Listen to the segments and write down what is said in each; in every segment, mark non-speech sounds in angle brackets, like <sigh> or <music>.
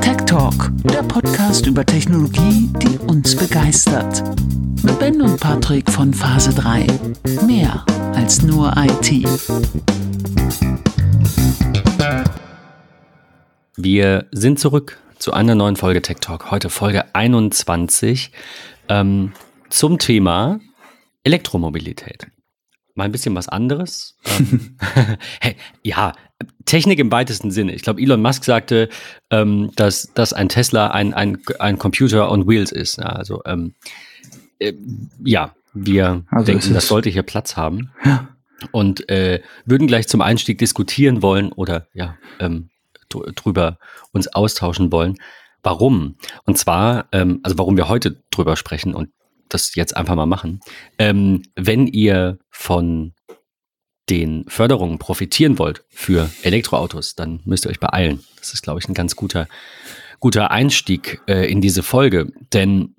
Tech Talk, der Podcast über Technologie, die uns begeistert. Mit Ben und Patrick von Phase 3. Mehr als nur IT. Wir sind zurück zu einer neuen Folge Tech Talk. Heute Folge 21 ähm, zum Thema Elektromobilität. Mal ein bisschen was anderes. ähm, <laughs> <laughs> hey, ja, Technik im weitesten Sinne. Ich glaube, Elon Musk sagte, ähm, dass, dass ein Tesla ein, ein, ein Computer on Wheels ist. Ja, also ähm, äh, ja, wir also denken, das sollte hier Platz haben. Ja. Und äh, würden gleich zum Einstieg diskutieren wollen oder ja, ähm, drüber uns austauschen wollen. Warum? Und zwar, ähm, also warum wir heute drüber sprechen und das jetzt einfach mal machen. Ähm, wenn ihr von den Förderungen profitieren wollt für Elektroautos, dann müsst ihr euch beeilen. Das ist, glaube ich, ein ganz guter, guter Einstieg äh, in diese Folge. Denn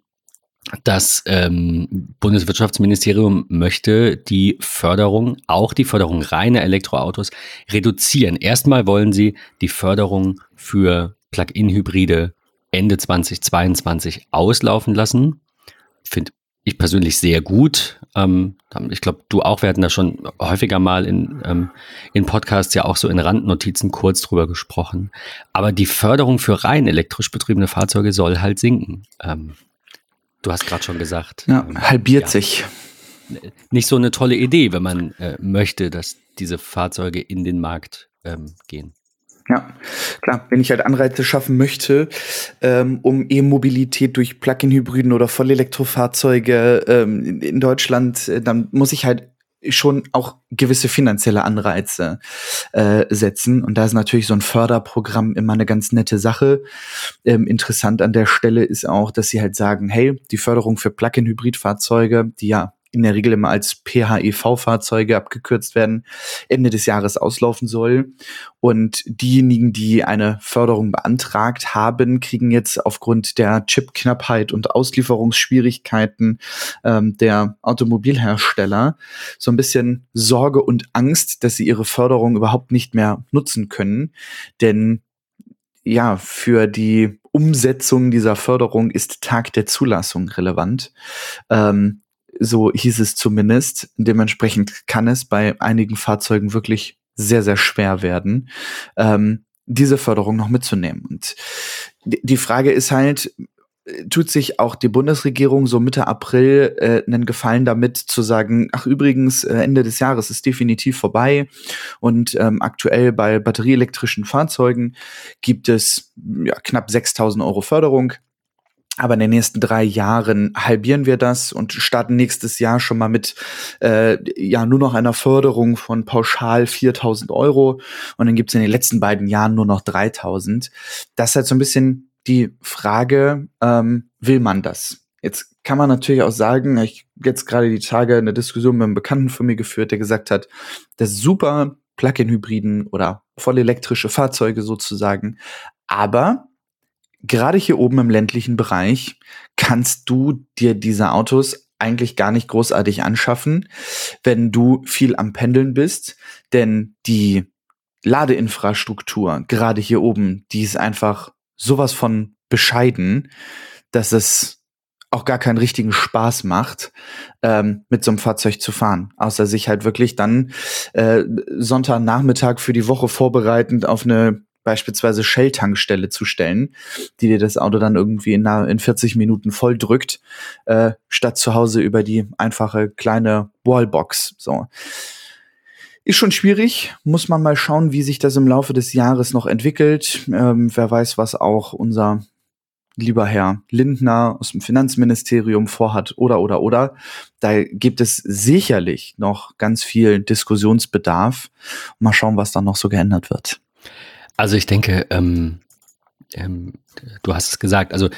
das ähm, Bundeswirtschaftsministerium möchte die Förderung, auch die Förderung reiner Elektroautos, reduzieren. Erstmal wollen sie die Förderung für Plug-in-Hybride Ende 2022 auslaufen lassen. Finde ich persönlich sehr gut. Ähm, ich glaube, du auch, wir hatten da schon häufiger mal in, ähm, in Podcasts ja auch so in Randnotizen kurz drüber gesprochen. Aber die Förderung für rein elektrisch betriebene Fahrzeuge soll halt sinken. Ähm, du hast gerade schon gesagt. Ja, ähm, halbiert ja, sich. Nicht so eine tolle Idee, wenn man äh, möchte, dass diese Fahrzeuge in den Markt ähm, gehen. Ja, klar, wenn ich halt Anreize schaffen möchte, ähm, um E-Mobilität durch Plug-in-Hybriden oder Vollelektrofahrzeuge ähm, in Deutschland, äh, dann muss ich halt schon auch gewisse finanzielle Anreize äh, setzen. Und da ist natürlich so ein Förderprogramm immer eine ganz nette Sache. Ähm, interessant an der Stelle ist auch, dass sie halt sagen, hey, die Förderung für Plug-in-Hybridfahrzeuge, die ja in der Regel immer als PHEV-Fahrzeuge abgekürzt werden, Ende des Jahres auslaufen soll. Und diejenigen, die eine Förderung beantragt haben, kriegen jetzt aufgrund der Chipknappheit und Auslieferungsschwierigkeiten ähm, der Automobilhersteller so ein bisschen Sorge und Angst, dass sie ihre Förderung überhaupt nicht mehr nutzen können. Denn ja, für die Umsetzung dieser Förderung ist Tag der Zulassung relevant. Ähm, so hieß es zumindest. Dementsprechend kann es bei einigen Fahrzeugen wirklich sehr, sehr schwer werden, ähm, diese Förderung noch mitzunehmen. Und die Frage ist halt, tut sich auch die Bundesregierung so Mitte April äh, einen Gefallen damit zu sagen, ach übrigens, äh, Ende des Jahres ist definitiv vorbei und ähm, aktuell bei batterieelektrischen Fahrzeugen gibt es ja, knapp 6000 Euro Förderung. Aber in den nächsten drei Jahren halbieren wir das und starten nächstes Jahr schon mal mit äh, ja nur noch einer Förderung von pauschal 4.000 Euro und dann gibt's in den letzten beiden Jahren nur noch 3.000. Das ist halt so ein bisschen die Frage, ähm, will man das? Jetzt kann man natürlich auch sagen, ich jetzt gerade die Tage eine Diskussion mit einem Bekannten von mir geführt, der gesagt hat, das ist super Plug-in-Hybriden oder vollelektrische Fahrzeuge sozusagen, aber gerade hier oben im ländlichen Bereich kannst du dir diese Autos eigentlich gar nicht großartig anschaffen, wenn du viel am Pendeln bist, denn die Ladeinfrastruktur, gerade hier oben, die ist einfach sowas von bescheiden, dass es auch gar keinen richtigen Spaß macht, ähm, mit so einem Fahrzeug zu fahren. Außer sich halt wirklich dann äh, Sonntagnachmittag für die Woche vorbereitend auf eine beispielsweise Shell-Tankstelle zu stellen, die dir das Auto dann irgendwie in, in 40 Minuten voll drückt, äh, statt zu Hause über die einfache kleine Wallbox. So. Ist schon schwierig, muss man mal schauen, wie sich das im Laufe des Jahres noch entwickelt. Ähm, wer weiß, was auch unser lieber Herr Lindner aus dem Finanzministerium vorhat oder oder oder. Da gibt es sicherlich noch ganz viel Diskussionsbedarf. Mal schauen, was da noch so geändert wird. Also ich denke, ähm, ähm, du hast es gesagt, also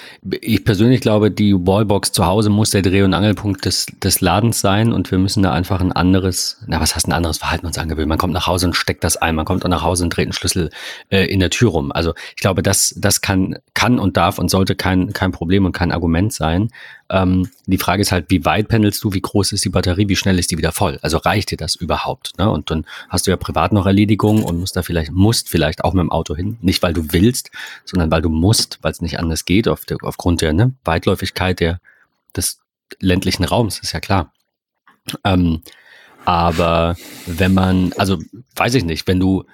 ich persönlich glaube, die Wallbox zu Hause muss der Dreh- und Angelpunkt des, des Ladens sein und wir müssen da einfach ein anderes, na was heißt ein anderes Verhalten uns angewöhnen? Man kommt nach Hause und steckt das ein, man kommt auch nach Hause und dreht einen Schlüssel äh, in der Tür rum. Also ich glaube, das, das kann, kann und darf und sollte kein, kein Problem und kein Argument sein. Ähm, die Frage ist halt, wie weit pendelst du, wie groß ist die Batterie, wie schnell ist die wieder voll? Also reicht dir das überhaupt? Ne? Und dann hast du ja privat noch Erledigungen und musst da vielleicht, musst vielleicht auch mit dem Auto hin. Nicht, weil du willst, sondern weil du musst, weil es nicht anders geht, auf der, aufgrund der ne, Weitläufigkeit der, des ländlichen Raums, ist ja klar. Ähm, aber wenn man, also weiß ich nicht, wenn du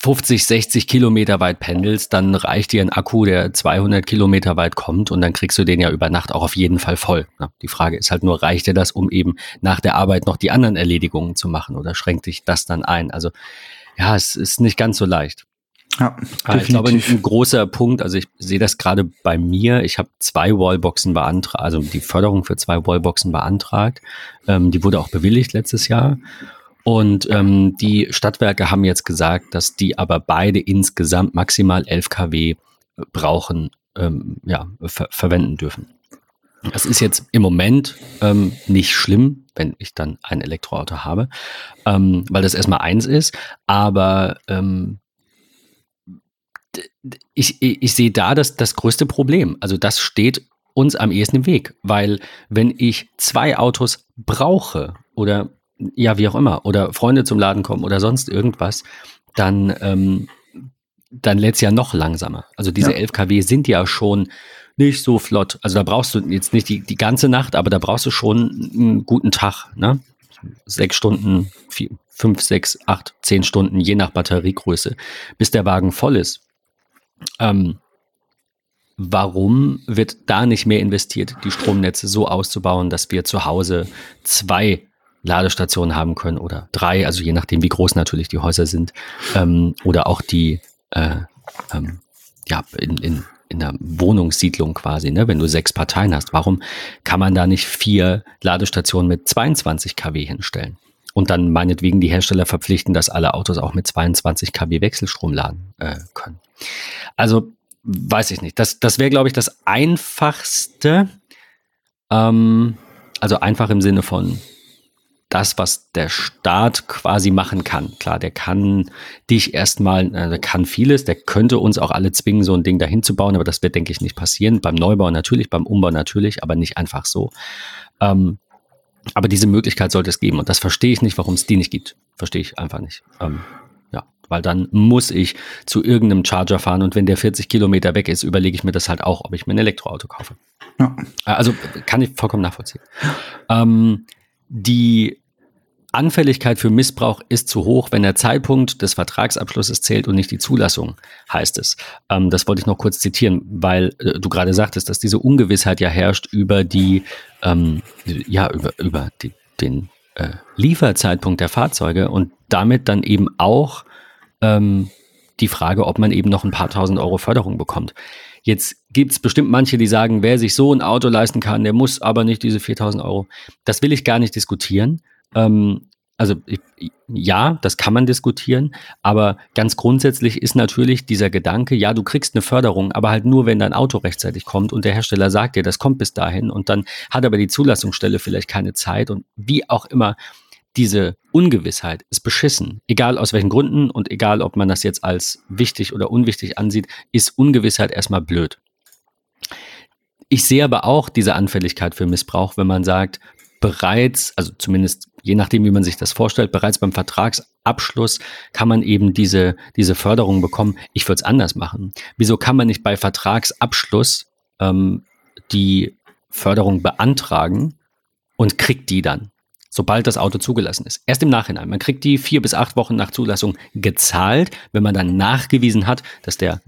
50, 60 Kilometer weit pendelst, dann reicht dir ein Akku, der 200 Kilometer weit kommt und dann kriegst du den ja über Nacht auch auf jeden Fall voll. Die Frage ist halt nur, reicht dir das, um eben nach der Arbeit noch die anderen Erledigungen zu machen oder schränkt dich das dann ein? Also ja, es ist nicht ganz so leicht. Ja, definitiv. ich glaube, ein, ein, großer Punkt, also ich sehe das gerade bei mir, ich habe zwei Wallboxen beantragt, also die Förderung für zwei Wallboxen beantragt. Ähm, die wurde auch bewilligt letztes Jahr. Und ähm, die Stadtwerke haben jetzt gesagt, dass die aber beide insgesamt maximal 11 kW brauchen, ähm, ja, ver verwenden dürfen. Das ist jetzt im Moment ähm, nicht schlimm, wenn ich dann ein Elektroauto habe, ähm, weil das erstmal eins ist. Aber ähm, ich, ich, ich sehe da das, das größte Problem. Also das steht uns am ehesten im Weg, weil wenn ich zwei Autos brauche oder ja, wie auch immer, oder Freunde zum Laden kommen oder sonst irgendwas, dann, ähm, dann lädt es ja noch langsamer. Also diese ja. 11 kW sind ja schon nicht so flott. Also da brauchst du jetzt nicht die, die ganze Nacht, aber da brauchst du schon einen guten Tag, ne? Sechs Stunden, vier, fünf, sechs, acht, zehn Stunden, je nach Batteriegröße, bis der Wagen voll ist. Ähm, warum wird da nicht mehr investiert, die Stromnetze so auszubauen, dass wir zu Hause zwei Ladestationen haben können oder drei, also je nachdem, wie groß natürlich die Häuser sind, ähm, oder auch die äh, ähm, ja, in, in, in der Wohnungssiedlung quasi, ne? wenn du sechs Parteien hast, warum kann man da nicht vier Ladestationen mit 22 kW hinstellen? Und dann meinetwegen die Hersteller verpflichten, dass alle Autos auch mit 22 kW Wechselstrom laden äh, können. Also weiß ich nicht. Das, das wäre, glaube ich, das Einfachste. Ähm, also einfach im Sinne von das, was der Staat quasi machen kann. Klar, der kann dich erstmal, äh, der kann vieles, der könnte uns auch alle zwingen, so ein Ding dahin zu bauen, aber das wird, denke ich, nicht passieren. Beim Neubau natürlich, beim Umbau natürlich, aber nicht einfach so. Ähm, aber diese Möglichkeit sollte es geben und das verstehe ich nicht, warum es die nicht gibt. Verstehe ich einfach nicht. Ähm, ja, weil dann muss ich zu irgendeinem Charger fahren und wenn der 40 Kilometer weg ist, überlege ich mir das halt auch, ob ich mir ein Elektroauto kaufe. Ja. Also kann ich vollkommen nachvollziehen. Ähm, die Anfälligkeit für Missbrauch ist zu hoch, wenn der Zeitpunkt des Vertragsabschlusses zählt und nicht die Zulassung, heißt es. Ähm, das wollte ich noch kurz zitieren, weil äh, du gerade sagtest, dass diese Ungewissheit ja herrscht über die, ähm, ja, über, über die, den äh, Lieferzeitpunkt der Fahrzeuge und damit dann eben auch ähm, die Frage, ob man eben noch ein paar tausend Euro Förderung bekommt. Jetzt gibt es bestimmt manche, die sagen, wer sich so ein Auto leisten kann, der muss aber nicht diese 4000 Euro. Das will ich gar nicht diskutieren. Ähm, also ja, das kann man diskutieren, aber ganz grundsätzlich ist natürlich dieser Gedanke, ja, du kriegst eine Förderung, aber halt nur, wenn dein Auto rechtzeitig kommt und der Hersteller sagt dir, das kommt bis dahin und dann hat aber die Zulassungsstelle vielleicht keine Zeit und wie auch immer, diese Ungewissheit ist beschissen. Egal aus welchen Gründen und egal, ob man das jetzt als wichtig oder unwichtig ansieht, ist Ungewissheit erstmal blöd. Ich sehe aber auch diese Anfälligkeit für Missbrauch, wenn man sagt, bereits, also zumindest je nachdem, wie man sich das vorstellt, bereits beim Vertragsabschluss kann man eben diese, diese Förderung bekommen. Ich würde es anders machen. Wieso kann man nicht bei Vertragsabschluss ähm, die Förderung beantragen und kriegt die dann? sobald das Auto zugelassen ist. Erst im Nachhinein. Man kriegt die vier bis acht Wochen nach Zulassung gezahlt, wenn man dann nachgewiesen hat, dass der,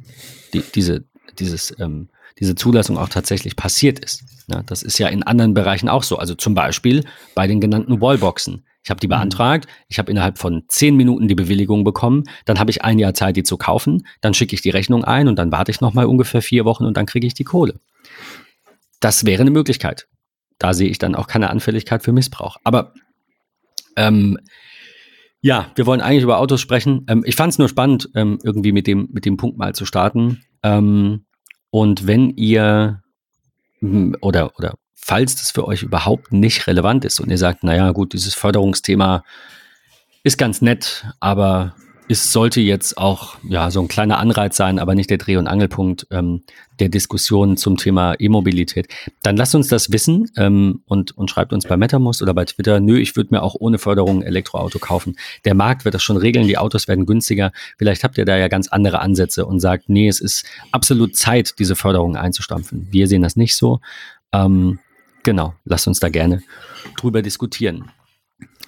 die, diese, dieses, ähm, diese Zulassung auch tatsächlich passiert ist. Ja, das ist ja in anderen Bereichen auch so. Also zum Beispiel bei den genannten Wallboxen. Ich habe die mhm. beantragt, ich habe innerhalb von zehn Minuten die Bewilligung bekommen, dann habe ich ein Jahr Zeit, die zu kaufen, dann schicke ich die Rechnung ein und dann warte ich nochmal ungefähr vier Wochen und dann kriege ich die Kohle. Das wäre eine Möglichkeit da sehe ich dann auch keine Anfälligkeit für Missbrauch. Aber ähm, ja, wir wollen eigentlich über Autos sprechen. Ähm, ich fand es nur spannend, ähm, irgendwie mit dem, mit dem Punkt mal zu starten. Ähm, und wenn ihr hm, oder, oder falls das für euch überhaupt nicht relevant ist und ihr sagt, naja, gut, dieses Förderungsthema ist ganz nett, aber es sollte jetzt auch ja so ein kleiner Anreiz sein, aber nicht der Dreh- und Angelpunkt ähm, der Diskussion zum Thema E-Mobilität. Dann lasst uns das wissen ähm, und, und schreibt uns bei MetaMost oder bei Twitter, nö, ich würde mir auch ohne Förderung ein Elektroauto kaufen. Der Markt wird das schon regeln, die Autos werden günstiger. Vielleicht habt ihr da ja ganz andere Ansätze und sagt, nee, es ist absolut Zeit, diese Förderung einzustampfen. Wir sehen das nicht so. Ähm, genau, lasst uns da gerne drüber diskutieren.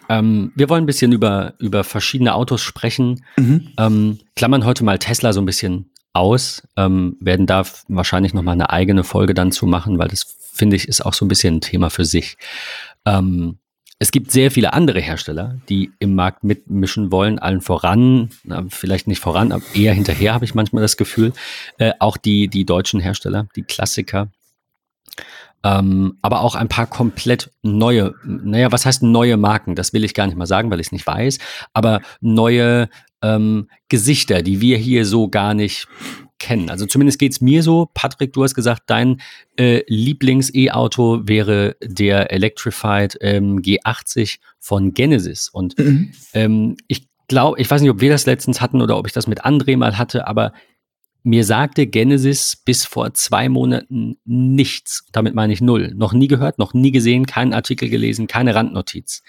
Ähm, wir wollen ein bisschen über, über verschiedene Autos sprechen. Mhm. Ähm, klammern heute mal Tesla so ein bisschen aus, ähm, werden da wahrscheinlich nochmal eine eigene Folge dann zu machen, weil das finde ich ist auch so ein bisschen ein Thema für sich. Ähm, es gibt sehr viele andere Hersteller, die im Markt mitmischen wollen, allen voran, na, vielleicht nicht voran, aber eher hinterher habe ich manchmal das Gefühl. Äh, auch die, die deutschen Hersteller, die Klassiker, ähm, aber auch ein paar komplett neue, naja, was heißt neue Marken? Das will ich gar nicht mal sagen, weil ich es nicht weiß, aber neue ähm, Gesichter, die wir hier so gar nicht kennen. Also zumindest geht es mir so. Patrick, du hast gesagt, dein äh, Lieblings-E-Auto wäre der Electrified ähm, G80 von Genesis. Und mhm. ähm, ich glaube, ich weiß nicht, ob wir das letztens hatten oder ob ich das mit André mal hatte, aber mir sagte Genesis bis vor zwei Monaten nichts. Damit meine ich null. Noch nie gehört, noch nie gesehen, keinen Artikel gelesen, keine Randnotiz.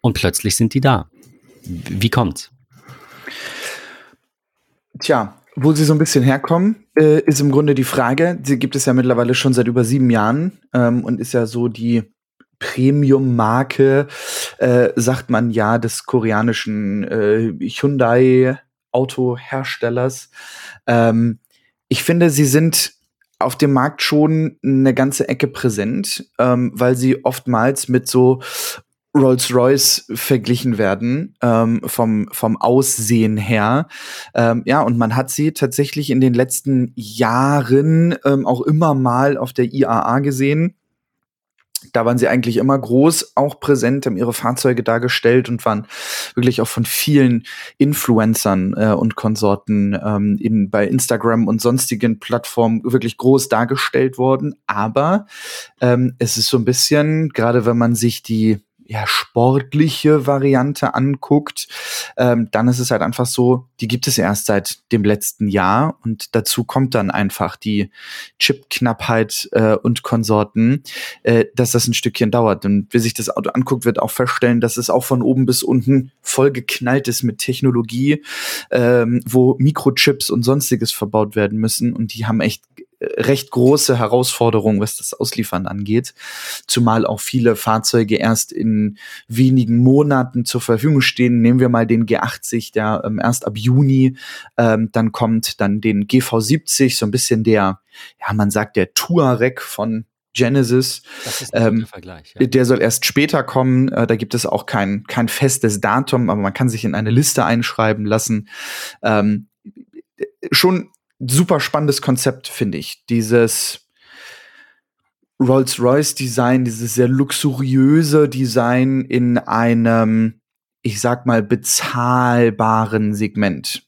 Und plötzlich sind die da. Wie kommt's? Tja, wo sie so ein bisschen herkommen, äh, ist im Grunde die Frage. Sie gibt es ja mittlerweile schon seit über sieben Jahren ähm, und ist ja so die Premium-Marke, äh, sagt man ja, des koreanischen äh, Hyundai Autoherstellers. Ähm, ich finde, sie sind auf dem Markt schon eine ganze Ecke präsent, ähm, weil sie oftmals mit so Rolls-Royce verglichen werden ähm, vom, vom Aussehen her. Ähm, ja, und man hat sie tatsächlich in den letzten Jahren ähm, auch immer mal auf der IAA gesehen. Da waren sie eigentlich immer groß, auch präsent, haben ihre Fahrzeuge dargestellt und waren wirklich auch von vielen Influencern äh, und Konsorten ähm, in, bei Instagram und sonstigen Plattformen wirklich groß dargestellt worden. Aber ähm, es ist so ein bisschen, gerade wenn man sich die ja, sportliche Variante anguckt, ähm, dann ist es halt einfach so, die gibt es erst seit dem letzten Jahr und dazu kommt dann einfach die Chipknappheit äh, und Konsorten, äh, dass das ein Stückchen dauert. Und wer sich das Auto anguckt, wird auch feststellen, dass es auch von oben bis unten vollgeknallt ist mit Technologie, ähm, wo Mikrochips und sonstiges verbaut werden müssen und die haben echt recht große Herausforderung, was das Ausliefern angeht. Zumal auch viele Fahrzeuge erst in wenigen Monaten zur Verfügung stehen. Nehmen wir mal den G80, der ähm, erst ab Juni ähm, dann kommt, dann den GV70, so ein bisschen der, ja, man sagt der Touareg von Genesis. Das ist ein ähm, Vergleich. Ja. Der soll erst später kommen. Äh, da gibt es auch kein, kein festes Datum, aber man kann sich in eine Liste einschreiben lassen. Ähm, schon super spannendes Konzept, finde ich. Dieses Rolls-Royce-Design, dieses sehr luxuriöse Design in einem, ich sag mal, bezahlbaren Segment.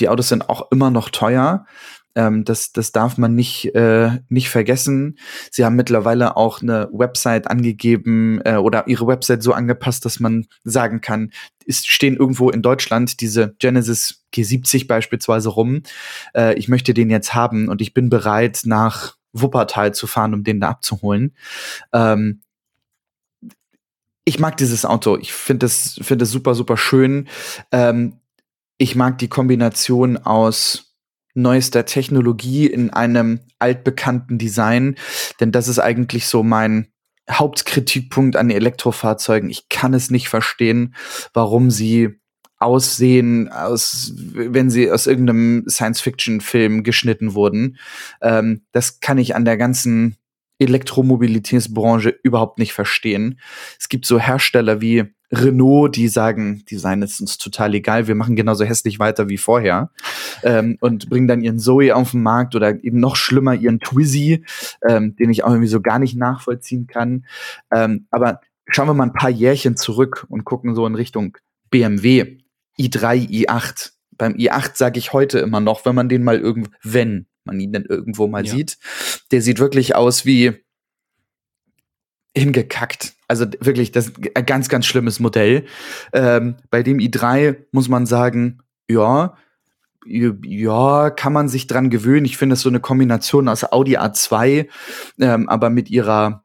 Die Autos sind auch immer noch teuer. Ähm, das, das darf man nicht, äh, nicht vergessen. Sie haben mittlerweile auch eine Website angegeben äh, oder ihre Website so angepasst, dass man sagen kann, es stehen irgendwo in Deutschland diese Genesis G70 beispielsweise rum. Äh, ich möchte den jetzt haben und ich bin bereit, nach Wuppertal zu fahren, um den da abzuholen. Ähm, ich mag dieses Auto. Ich finde es finde super, super schön. Ähm, ich mag die Kombination aus neuester Technologie in einem altbekannten Design. Denn das ist eigentlich so mein Hauptkritikpunkt an Elektrofahrzeugen. Ich kann es nicht verstehen, warum sie aussehen, aus, wenn sie aus irgendeinem Science-Fiction-Film geschnitten wurden. Ähm, das kann ich an der ganzen Elektromobilitätsbranche überhaupt nicht verstehen. Es gibt so Hersteller wie Renault, die sagen, Design ist uns total egal, wir machen genauso hässlich weiter wie vorher ähm, und bringen dann ihren Zoe auf den Markt oder eben noch schlimmer ihren Twizy, ähm, den ich auch irgendwie so gar nicht nachvollziehen kann. Ähm, aber schauen wir mal ein paar Jährchen zurück und gucken so in Richtung BMW, i3, i8. Beim i8 sage ich heute immer noch, wenn man den mal irgendwo, wenn man ihn dann irgendwo mal ja. sieht, der sieht wirklich aus wie hingekackt. Also wirklich, das ist ein ganz, ganz schlimmes Modell. Ähm, bei dem i3 muss man sagen, ja, ja, kann man sich dran gewöhnen. Ich finde es so eine Kombination aus Audi A2, ähm, aber mit ihrer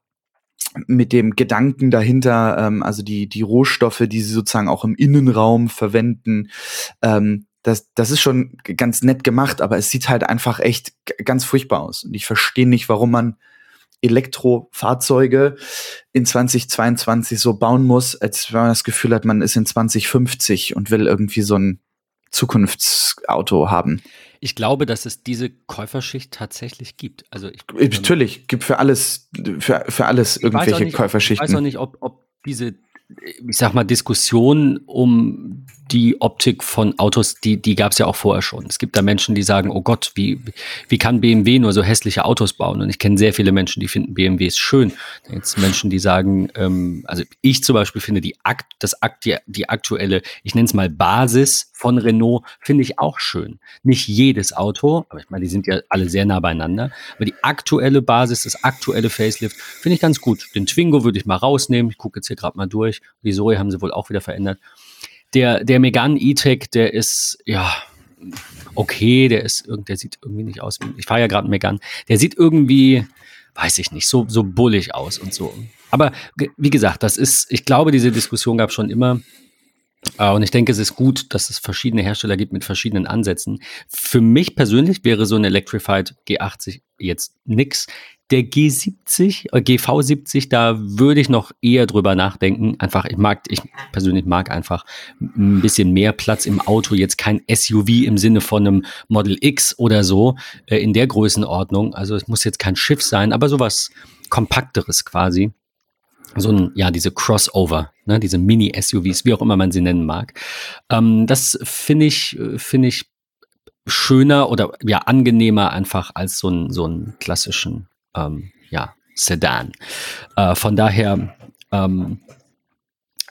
mit dem Gedanken dahinter, ähm, also die, die Rohstoffe, die sie sozusagen auch im Innenraum verwenden, ähm, das, das ist schon ganz nett gemacht, aber es sieht halt einfach echt ganz furchtbar aus. Und ich verstehe nicht, warum man Elektrofahrzeuge in 2022 so bauen muss, als wenn man das Gefühl hat, man ist in 2050 und will irgendwie so ein Zukunftsauto haben. Ich glaube, dass es diese Käuferschicht tatsächlich gibt. Also ich, ähm, Natürlich, gibt für alles, für, für alles irgendwelche nicht, Käuferschichten. Ich weiß auch nicht, ob, ob diese ich sag mal, Diskussion um die Optik von Autos, die, die gab es ja auch vorher schon. Es gibt da Menschen, die sagen, oh Gott, wie, wie kann BMW nur so hässliche Autos bauen? Und ich kenne sehr viele Menschen, die finden BMWs schön. Da gibt Menschen, die sagen, ähm, also ich zum Beispiel finde die, Akt, das Akt, die, die aktuelle, ich nenne es mal Basis von Renault, finde ich auch schön. Nicht jedes Auto, aber ich meine, die sind ja alle sehr nah beieinander. Aber die aktuelle Basis, das aktuelle Facelift, finde ich ganz gut. Den Twingo würde ich mal rausnehmen. Ich gucke jetzt hier gerade mal durch. Die Zoe haben sie wohl auch wieder verändert. Der, der Megane E-Tech, der ist, ja, okay, der ist, der sieht irgendwie nicht aus. Ich fahre ja gerade einen Megane. Der sieht irgendwie, weiß ich nicht, so, so bullig aus und so. Aber wie gesagt, das ist, ich glaube, diese Diskussion gab schon immer. Äh, und ich denke, es ist gut, dass es verschiedene Hersteller gibt mit verschiedenen Ansätzen. Für mich persönlich wäre so ein Electrified G80 jetzt nix. Der G70, äh, GV70, da würde ich noch eher drüber nachdenken. Einfach, ich mag, ich persönlich mag einfach ein bisschen mehr Platz im Auto. Jetzt kein SUV im Sinne von einem Model X oder so äh, in der Größenordnung. Also es muss jetzt kein Schiff sein, aber sowas kompakteres quasi so ein, ja, diese Crossover, ne, diese Mini-SUVs, wie auch immer man sie nennen mag. Ähm, das finde ich, finde ich schöner oder ja, angenehmer einfach als so ein, so einen klassischen, ähm, ja, Sedan. Äh, von daher, ähm,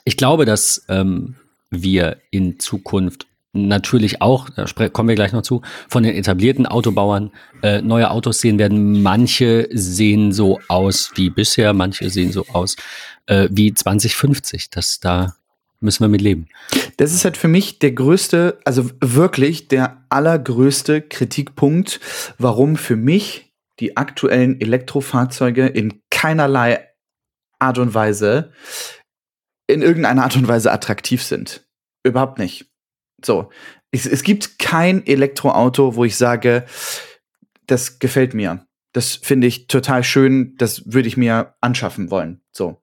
ich glaube, dass ähm, wir in Zukunft natürlich auch, da kommen wir gleich noch zu, von den etablierten Autobauern äh, neue Autos sehen werden. Manche sehen so aus wie bisher, manche sehen so aus äh, wie 2050. Das da müssen wir mit leben. Das ist halt für mich der größte, also wirklich der allergrößte Kritikpunkt, warum für mich die aktuellen Elektrofahrzeuge in keinerlei Art und Weise in irgendeiner Art und Weise attraktiv sind. Überhaupt nicht. So, es, es gibt kein Elektroauto, wo ich sage, das gefällt mir. Das finde ich total schön, das würde ich mir anschaffen wollen. So.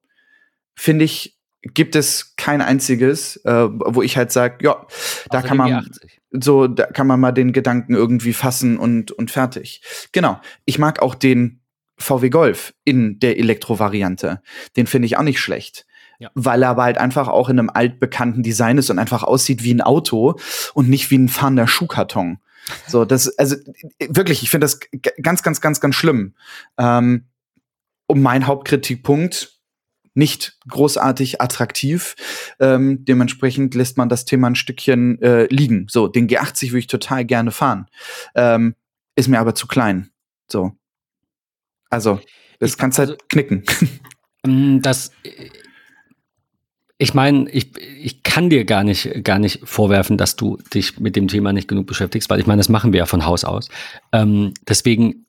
Finde ich, gibt es kein einziges, äh, wo ich halt sage, ja, da kann man so, da kann man mal den Gedanken irgendwie fassen und, und fertig. Genau. Ich mag auch den VW Golf in der Elektrovariante. Den finde ich auch nicht schlecht. Ja. Weil er aber halt einfach auch in einem altbekannten Design ist und einfach aussieht wie ein Auto und nicht wie ein fahrender Schuhkarton. So, das, also wirklich, ich finde das ganz, ganz, ganz, ganz schlimm. Ähm, um mein Hauptkritikpunkt, nicht großartig attraktiv. Ähm, dementsprechend lässt man das Thema ein Stückchen äh, liegen. So, den G80 würde ich total gerne fahren. Ähm, ist mir aber zu klein. So. Also, das ich, kannst halt also, knicken. <laughs> Mm, das ich meine, ich, ich kann dir gar nicht, gar nicht vorwerfen, dass du dich mit dem Thema nicht genug beschäftigst, weil ich meine, das machen wir ja von Haus aus. Ähm, deswegen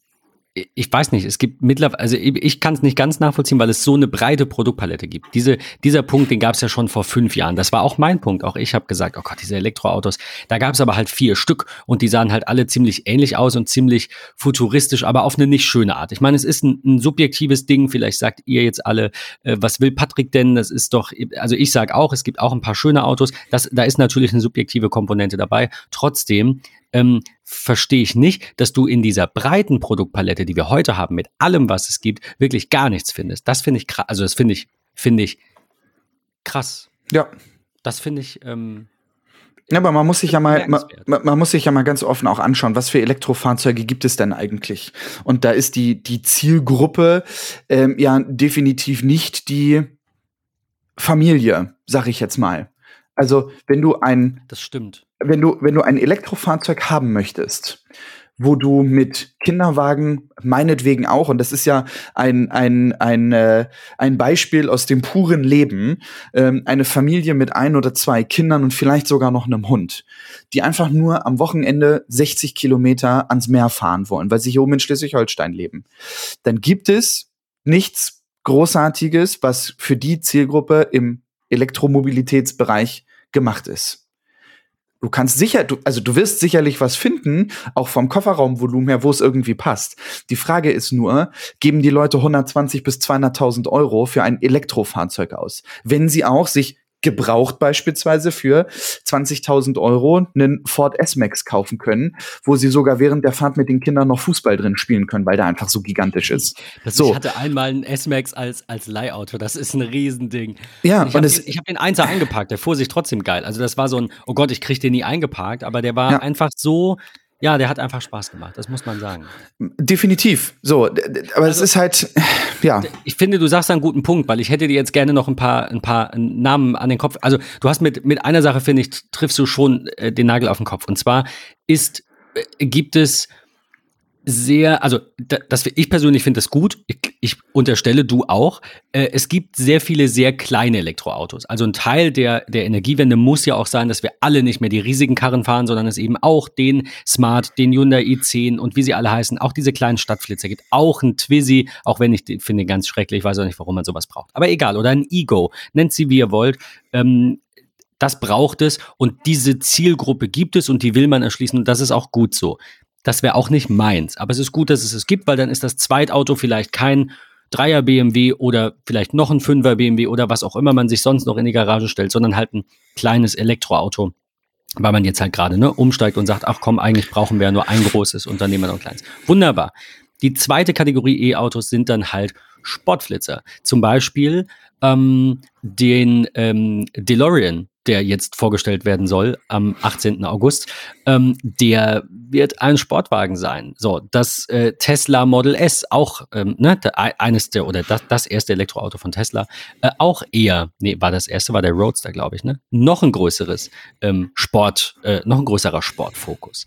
ich weiß nicht, es gibt mittlerweile, also ich kann es nicht ganz nachvollziehen, weil es so eine breite Produktpalette gibt. Diese, dieser Punkt, den gab es ja schon vor fünf Jahren. Das war auch mein Punkt. Auch ich habe gesagt, oh Gott, diese Elektroautos. Da gab es aber halt vier Stück und die sahen halt alle ziemlich ähnlich aus und ziemlich futuristisch, aber auf eine nicht schöne Art. Ich meine, es ist ein, ein subjektives Ding. Vielleicht sagt ihr jetzt alle, äh, was will Patrick denn? Das ist doch, also ich sage auch, es gibt auch ein paar schöne Autos. Das, da ist natürlich eine subjektive Komponente dabei. Trotzdem ähm, verstehe ich nicht, dass du in dieser breiten Produktpalette, die wir heute haben, mit allem, was es gibt, wirklich gar nichts findest. Das finde ich krass. Also das finde ich, finde ich krass. Ja. Das finde ich. Ähm, ja, aber man muss sich ja mal, man, man, muss sich ja mal ganz offen auch anschauen, was für Elektrofahrzeuge gibt es denn eigentlich? Und da ist die, die Zielgruppe ähm, ja definitiv nicht die Familie, sag ich jetzt mal. Also, wenn du ein. Das stimmt wenn du, wenn du ein Elektrofahrzeug haben möchtest, wo du mit Kinderwagen, meinetwegen auch, und das ist ja ein, ein, ein, äh, ein Beispiel aus dem puren Leben, ähm, eine Familie mit ein oder zwei Kindern und vielleicht sogar noch einem Hund, die einfach nur am Wochenende 60 Kilometer ans Meer fahren wollen, weil sie hier oben in Schleswig-Holstein leben. Dann gibt es nichts Großartiges, was für die Zielgruppe im Elektromobilitätsbereich gemacht ist. Du kannst sicher, du, also du wirst sicherlich was finden, auch vom Kofferraumvolumen her, wo es irgendwie passt. Die Frage ist nur, geben die Leute 120 bis 200.000 Euro für ein Elektrofahrzeug aus? Wenn sie auch sich gebraucht beispielsweise für 20.000 Euro einen Ford S-Max kaufen können, wo sie sogar während der Fahrt mit den Kindern noch Fußball drin spielen können, weil der einfach so gigantisch ist. Das, so. Ich hatte einmal einen S-Max als, als Leihauto, das ist ein Riesending. Ja, ich habe hab den Einser eingeparkt, der fuhr sich trotzdem geil. Also das war so ein, oh Gott, ich krieg den nie eingeparkt, aber der war ja. einfach so ja, der hat einfach Spaß gemacht, das muss man sagen. Definitiv. So, aber es also, ist halt, ja. Ich finde, du sagst einen guten Punkt, weil ich hätte dir jetzt gerne noch ein paar, ein paar Namen an den Kopf. Also, du hast mit, mit einer Sache, finde ich, triffst du schon äh, den Nagel auf den Kopf. Und zwar ist, äh, gibt es sehr, also das, ich persönlich finde das gut. Ich, ich, unterstelle du auch. Äh, es gibt sehr viele sehr kleine Elektroautos. Also ein Teil der, der Energiewende muss ja auch sein, dass wir alle nicht mehr die riesigen Karren fahren, sondern es eben auch den Smart, den Hyundai i10 und wie sie alle heißen, auch diese kleinen Stadtflitzer gibt. Auch ein Twizy, auch wenn ich den finde ganz schrecklich, weiß auch nicht, warum man sowas braucht. Aber egal, oder ein Ego, nennt sie wie ihr wollt. Ähm, das braucht es und diese Zielgruppe gibt es und die will man erschließen und das ist auch gut so. Das wäre auch nicht meins. Aber es ist gut, dass es es gibt, weil dann ist das Zweitauto vielleicht kein Dreier BMW oder vielleicht noch ein Fünfer BMW oder was auch immer man sich sonst noch in die Garage stellt, sondern halt ein kleines Elektroauto, weil man jetzt halt gerade ne, umsteigt und sagt, ach komm, eigentlich brauchen wir ja nur ein großes Unternehmen und ein kleines. Wunderbar. Die zweite Kategorie E-Autos sind dann halt Sportflitzer. Zum Beispiel ähm, den ähm, DeLorean, der jetzt vorgestellt werden soll am 18. August, ähm, der wird ein Sportwagen sein. So, das äh, Tesla Model S, auch ähm, ne, der, eines der oder das, das erste Elektroauto von Tesla, äh, auch eher, nee, war das erste, war der Roadster, glaube ich, ne? Noch ein größeres ähm, Sport, äh, noch ein größerer Sportfokus.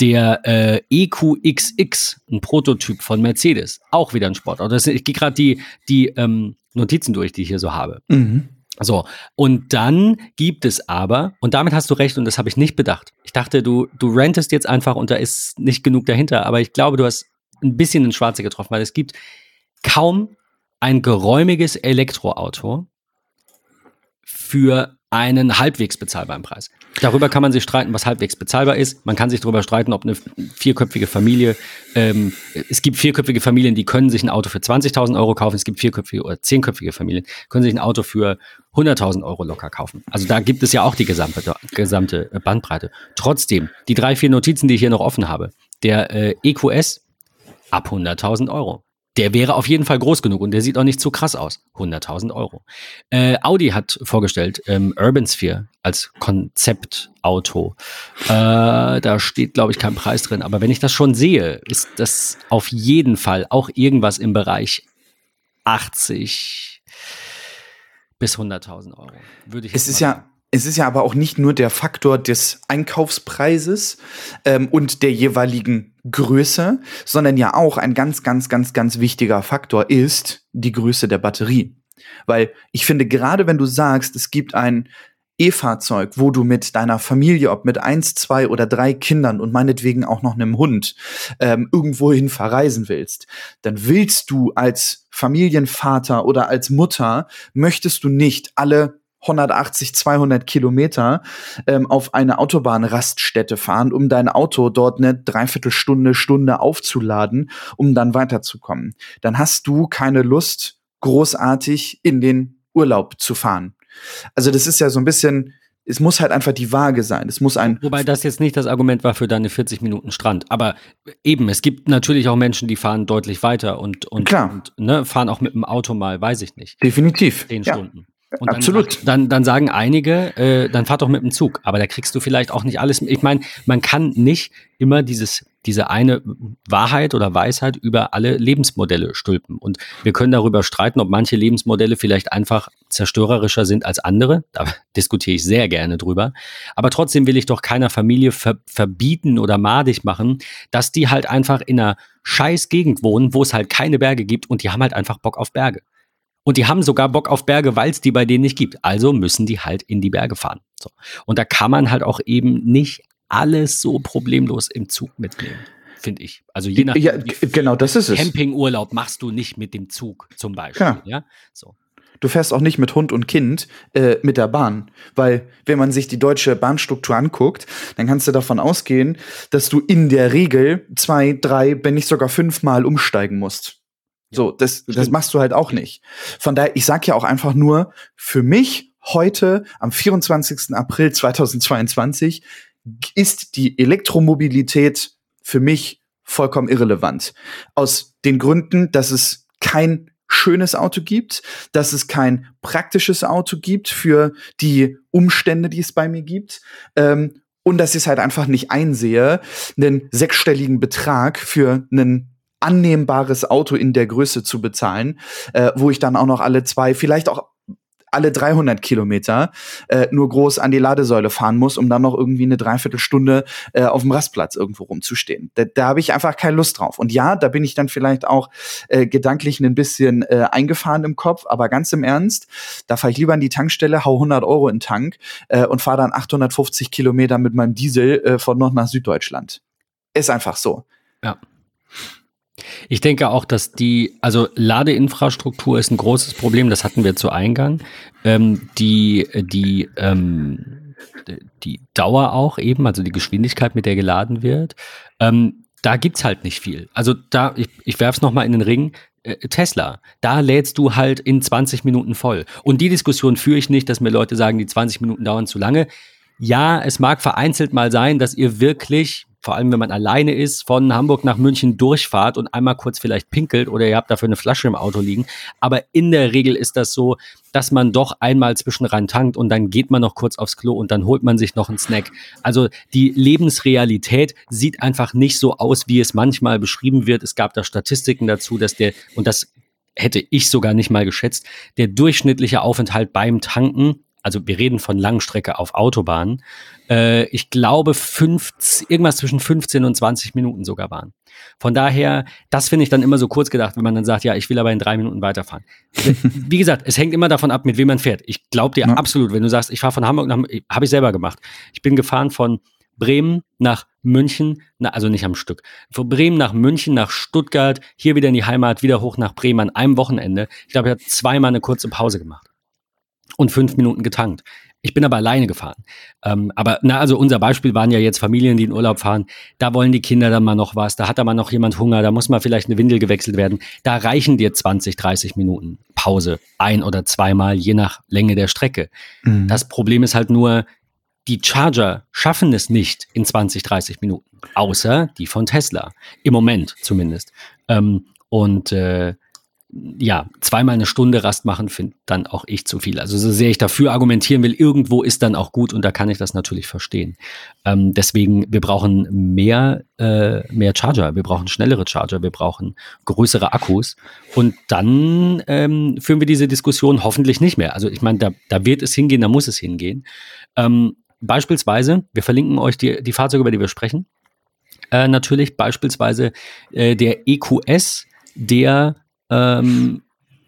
Der äh, EQXX, ein Prototyp von Mercedes, auch wieder ein Sportauto. Das, ich gehe gerade die, die ähm, Notizen durch, die ich hier so habe. Mhm. So, und dann gibt es aber, und damit hast du recht, und das habe ich nicht bedacht. Ich dachte, du, du rentest jetzt einfach und da ist nicht genug dahinter, aber ich glaube, du hast ein bisschen ins Schwarze getroffen, weil es gibt kaum ein geräumiges Elektroauto für einen halbwegs bezahlbaren Preis. Darüber kann man sich streiten, was halbwegs bezahlbar ist. Man kann sich darüber streiten, ob eine vierköpfige Familie, ähm, es gibt vierköpfige Familien, die können sich ein Auto für 20.000 Euro kaufen. Es gibt vierköpfige oder zehnköpfige Familien, können sich ein Auto für 100.000 Euro locker kaufen. Also da gibt es ja auch die gesamte, gesamte Bandbreite. Trotzdem, die drei, vier Notizen, die ich hier noch offen habe, der äh, EQS ab 100.000 Euro der wäre auf jeden Fall groß genug und der sieht auch nicht zu krass aus. 100.000 Euro. Äh, Audi hat vorgestellt ähm, Urban Sphere als Konzeptauto. Äh, da steht, glaube ich, kein Preis drin. Aber wenn ich das schon sehe, ist das auf jeden Fall auch irgendwas im Bereich 80 bis 100.000 Euro. Würde ich es ist ja es ist ja aber auch nicht nur der Faktor des Einkaufspreises ähm, und der jeweiligen Größe, sondern ja auch ein ganz, ganz, ganz, ganz wichtiger Faktor ist die Größe der Batterie. Weil ich finde, gerade wenn du sagst, es gibt ein E-Fahrzeug, wo du mit deiner Familie, ob mit eins, zwei oder drei Kindern und meinetwegen auch noch einem Hund ähm, irgendwohin verreisen willst, dann willst du als Familienvater oder als Mutter, möchtest du nicht alle 180, 200 Kilometer ähm, auf eine Autobahnraststätte fahren, um dein Auto dort eine Dreiviertelstunde, Stunde aufzuladen, um dann weiterzukommen. Dann hast du keine Lust, großartig in den Urlaub zu fahren. Also das ist ja so ein bisschen, es muss halt einfach die Waage sein. Es muss ein. Wobei das jetzt nicht das Argument war für deine 40 Minuten Strand. Aber eben, es gibt natürlich auch Menschen, die fahren deutlich weiter und, und, Klar. und ne, fahren auch mit dem Auto mal, weiß ich nicht. Definitiv. Zehn ja. Stunden. Und Absolut. Dann, dann, dann sagen einige, äh, dann fahrt doch mit dem Zug. Aber da kriegst du vielleicht auch nicht alles. Ich meine, man kann nicht immer dieses, diese eine Wahrheit oder Weisheit über alle Lebensmodelle stülpen. Und wir können darüber streiten, ob manche Lebensmodelle vielleicht einfach zerstörerischer sind als andere. Da <laughs> diskutiere ich sehr gerne drüber. Aber trotzdem will ich doch keiner Familie ver verbieten oder madig machen, dass die halt einfach in einer scheiß Gegend wohnen, wo es halt keine Berge gibt und die haben halt einfach Bock auf Berge. Und die haben sogar Bock auf Berge, weil es die bei denen nicht gibt. Also müssen die halt in die Berge fahren. So. Und da kann man halt auch eben nicht alles so problemlos im Zug mitnehmen, finde ich. Also je nach ja, genau, das ist es. Campingurlaub machst du nicht mit dem Zug zum Beispiel. Genau. Ja, so. Du fährst auch nicht mit Hund und Kind äh, mit der Bahn, weil wenn man sich die deutsche Bahnstruktur anguckt, dann kannst du davon ausgehen, dass du in der Regel zwei, drei, wenn nicht sogar fünfmal umsteigen musst. So, das, das machst du halt auch nicht. Von daher, ich sag ja auch einfach nur, für mich heute am 24. April 2022 ist die Elektromobilität für mich vollkommen irrelevant. Aus den Gründen, dass es kein schönes Auto gibt, dass es kein praktisches Auto gibt für die Umstände, die es bei mir gibt. Ähm, und dass ich es halt einfach nicht einsehe, einen sechsstelligen Betrag für einen annehmbares Auto in der Größe zu bezahlen, äh, wo ich dann auch noch alle zwei, vielleicht auch alle 300 Kilometer äh, nur groß an die Ladesäule fahren muss, um dann noch irgendwie eine Dreiviertelstunde äh, auf dem Rastplatz irgendwo rumzustehen. Da, da habe ich einfach keine Lust drauf. Und ja, da bin ich dann vielleicht auch äh, gedanklich ein bisschen äh, eingefahren im Kopf, aber ganz im Ernst, da fahre ich lieber an die Tankstelle, hau 100 Euro in den Tank äh, und fahre dann 850 Kilometer mit meinem Diesel äh, von Nord nach Süddeutschland. Ist einfach so. Ja. Ich denke auch, dass die, also Ladeinfrastruktur ist ein großes Problem, das hatten wir zu Eingang. Ähm, die, die, ähm, die Dauer auch eben, also die Geschwindigkeit, mit der geladen wird, ähm, da gibt's halt nicht viel. Also da, ich, ich es nochmal in den Ring, äh, Tesla, da lädst du halt in 20 Minuten voll. Und die Diskussion führe ich nicht, dass mir Leute sagen, die 20 Minuten dauern zu lange. Ja, es mag vereinzelt mal sein, dass ihr wirklich vor allem wenn man alleine ist, von Hamburg nach München durchfahrt und einmal kurz vielleicht pinkelt oder ihr habt dafür eine Flasche im Auto liegen. Aber in der Regel ist das so, dass man doch einmal zwischenrein tankt und dann geht man noch kurz aufs Klo und dann holt man sich noch einen Snack. Also die Lebensrealität sieht einfach nicht so aus, wie es manchmal beschrieben wird. Es gab da Statistiken dazu, dass der, und das hätte ich sogar nicht mal geschätzt, der durchschnittliche Aufenthalt beim Tanken also wir reden von Langstrecke auf Autobahnen, äh, ich glaube, 15, irgendwas zwischen 15 und 20 Minuten sogar waren. Von daher, das finde ich dann immer so kurz gedacht, wenn man dann sagt, ja, ich will aber in drei Minuten weiterfahren. Wie <laughs> gesagt, es hängt immer davon ab, mit wem man fährt. Ich glaube dir ja. absolut, wenn du sagst, ich fahre von Hamburg nach, habe ich selber gemacht. Ich bin gefahren von Bremen nach München, na, also nicht am Stück. Von Bremen nach München, nach Stuttgart, hier wieder in die Heimat, wieder hoch nach Bremen an einem Wochenende. Ich glaube, ich habe zweimal eine kurze Pause gemacht und fünf Minuten getankt. Ich bin aber alleine gefahren. Ähm, aber na, also unser Beispiel waren ja jetzt Familien, die in Urlaub fahren. Da wollen die Kinder dann mal noch was. Da hat da mal noch jemand Hunger. Da muss mal vielleicht eine Windel gewechselt werden. Da reichen dir 20, 30 Minuten Pause. Ein oder zweimal, je nach Länge der Strecke. Mhm. Das Problem ist halt nur, die Charger schaffen es nicht in 20, 30 Minuten. Außer die von Tesla. Im Moment zumindest. Ähm, und äh, ja, zweimal eine Stunde Rast machen, finde dann auch ich zu viel. Also so sehr ich dafür argumentieren will, irgendwo ist dann auch gut und da kann ich das natürlich verstehen. Ähm, deswegen, wir brauchen mehr, äh, mehr Charger, wir brauchen schnellere Charger, wir brauchen größere Akkus und dann ähm, führen wir diese Diskussion hoffentlich nicht mehr. Also ich meine, da, da wird es hingehen, da muss es hingehen. Ähm, beispielsweise, wir verlinken euch die, die Fahrzeuge, über die wir sprechen. Äh, natürlich beispielsweise äh, der EQS, der ähm,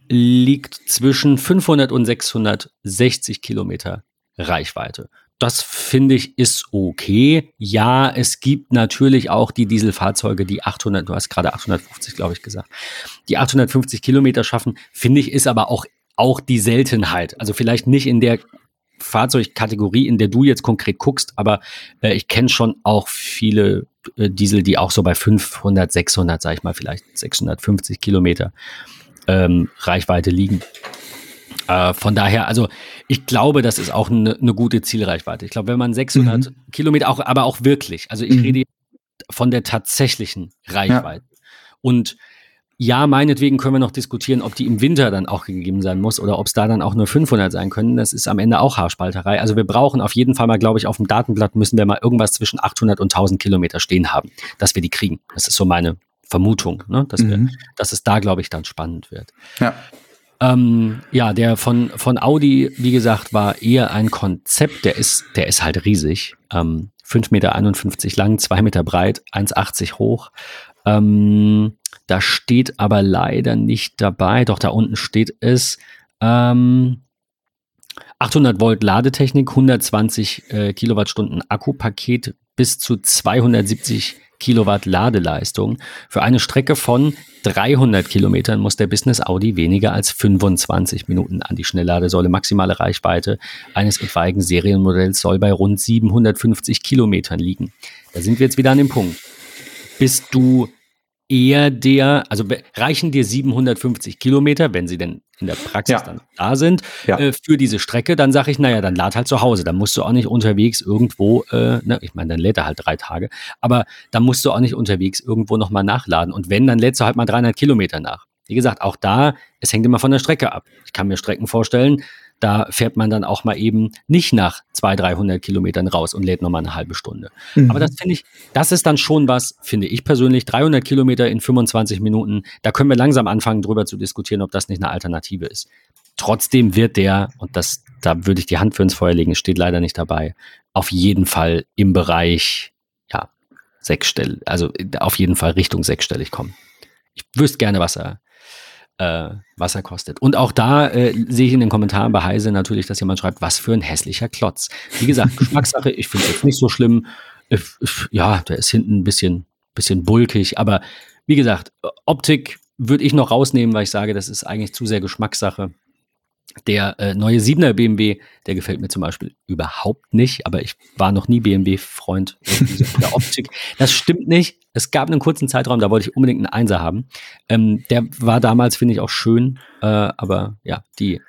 liegt zwischen 500 und 660 Kilometer Reichweite. Das finde ich ist okay. Ja, es gibt natürlich auch die Dieselfahrzeuge, die 800, du hast gerade 850, glaube ich, gesagt, die 850 Kilometer schaffen, finde ich, ist aber auch, auch die Seltenheit. Also vielleicht nicht in der Fahrzeugkategorie, in der du jetzt konkret guckst, aber äh, ich kenne schon auch viele äh, Diesel, die auch so bei 500, 600, sag ich mal, vielleicht 650 Kilometer ähm, Reichweite liegen. Äh, von daher, also ich glaube, das ist auch eine ne gute Zielreichweite. Ich glaube, wenn man 600 mhm. Kilometer, auch, aber auch wirklich, also ich mhm. rede von der tatsächlichen Reichweite. Ja. Und ja, meinetwegen können wir noch diskutieren, ob die im Winter dann auch gegeben sein muss oder ob es da dann auch nur 500 sein können. Das ist am Ende auch Haarspalterei. Also wir brauchen auf jeden Fall mal, glaube ich, auf dem Datenblatt müssen wir mal irgendwas zwischen 800 und 1000 Kilometer stehen haben, dass wir die kriegen. Das ist so meine Vermutung, ne? dass, mhm. wir, dass es da, glaube ich, dann spannend wird. Ja. Ähm, ja, der von, von Audi, wie gesagt, war eher ein Konzept. Der ist, der ist halt riesig. Ähm, 5,51 Meter lang, 2 Meter breit, 1,80 hoch. Ähm, da steht aber leider nicht dabei, doch da unten steht es. Ähm, 800 Volt Ladetechnik, 120 äh, Kilowattstunden Akkupaket bis zu 270 Kilowatt Ladeleistung. Für eine Strecke von 300 Kilometern muss der Business Audi weniger als 25 Minuten an die Schnellladesäule. Maximale Reichweite eines etwaigen Serienmodells soll bei rund 750 Kilometern liegen. Da sind wir jetzt wieder an dem Punkt. Bist du eher der, also reichen dir 750 Kilometer, wenn sie denn in der Praxis ja. dann da sind, ja. äh, für diese Strecke, dann sage ich, naja, dann lad halt zu Hause. Dann musst du auch nicht unterwegs irgendwo, äh, ne, ich meine, dann lädt er halt drei Tage, aber dann musst du auch nicht unterwegs irgendwo nochmal nachladen. Und wenn, dann lädst du halt mal 300 Kilometer nach. Wie gesagt, auch da, es hängt immer von der Strecke ab. Ich kann mir Strecken vorstellen, da fährt man dann auch mal eben nicht nach 200, 300 Kilometern raus und lädt nochmal eine halbe Stunde. Mhm. Aber das finde ich, das ist dann schon was, finde ich persönlich, 300 Kilometer in 25 Minuten, da können wir langsam anfangen, drüber zu diskutieren, ob das nicht eine Alternative ist. Trotzdem wird der, und das, da würde ich die Hand für ins Feuer legen, steht leider nicht dabei, auf jeden Fall im Bereich, ja, sechsstellig, also auf jeden Fall Richtung sechsstellig kommen. Ich wüsste gerne, was er, äh, was er kostet. Und auch da äh, sehe ich in den Kommentaren bei Heise natürlich, dass jemand schreibt, was für ein hässlicher Klotz. Wie gesagt, <laughs> Geschmackssache, ich finde es jetzt nicht so schlimm. Ja, der ist hinten ein bisschen, bisschen bulkig, aber wie gesagt, Optik würde ich noch rausnehmen, weil ich sage, das ist eigentlich zu sehr Geschmackssache. Der äh, neue 7er BMW, der gefällt mir zum Beispiel überhaupt nicht, aber ich war noch nie BMW-Freund der Optik. Das stimmt nicht. Es gab einen kurzen Zeitraum, da wollte ich unbedingt einen Einser haben. Ähm, der war damals, finde ich, auch schön, äh, aber ja, die,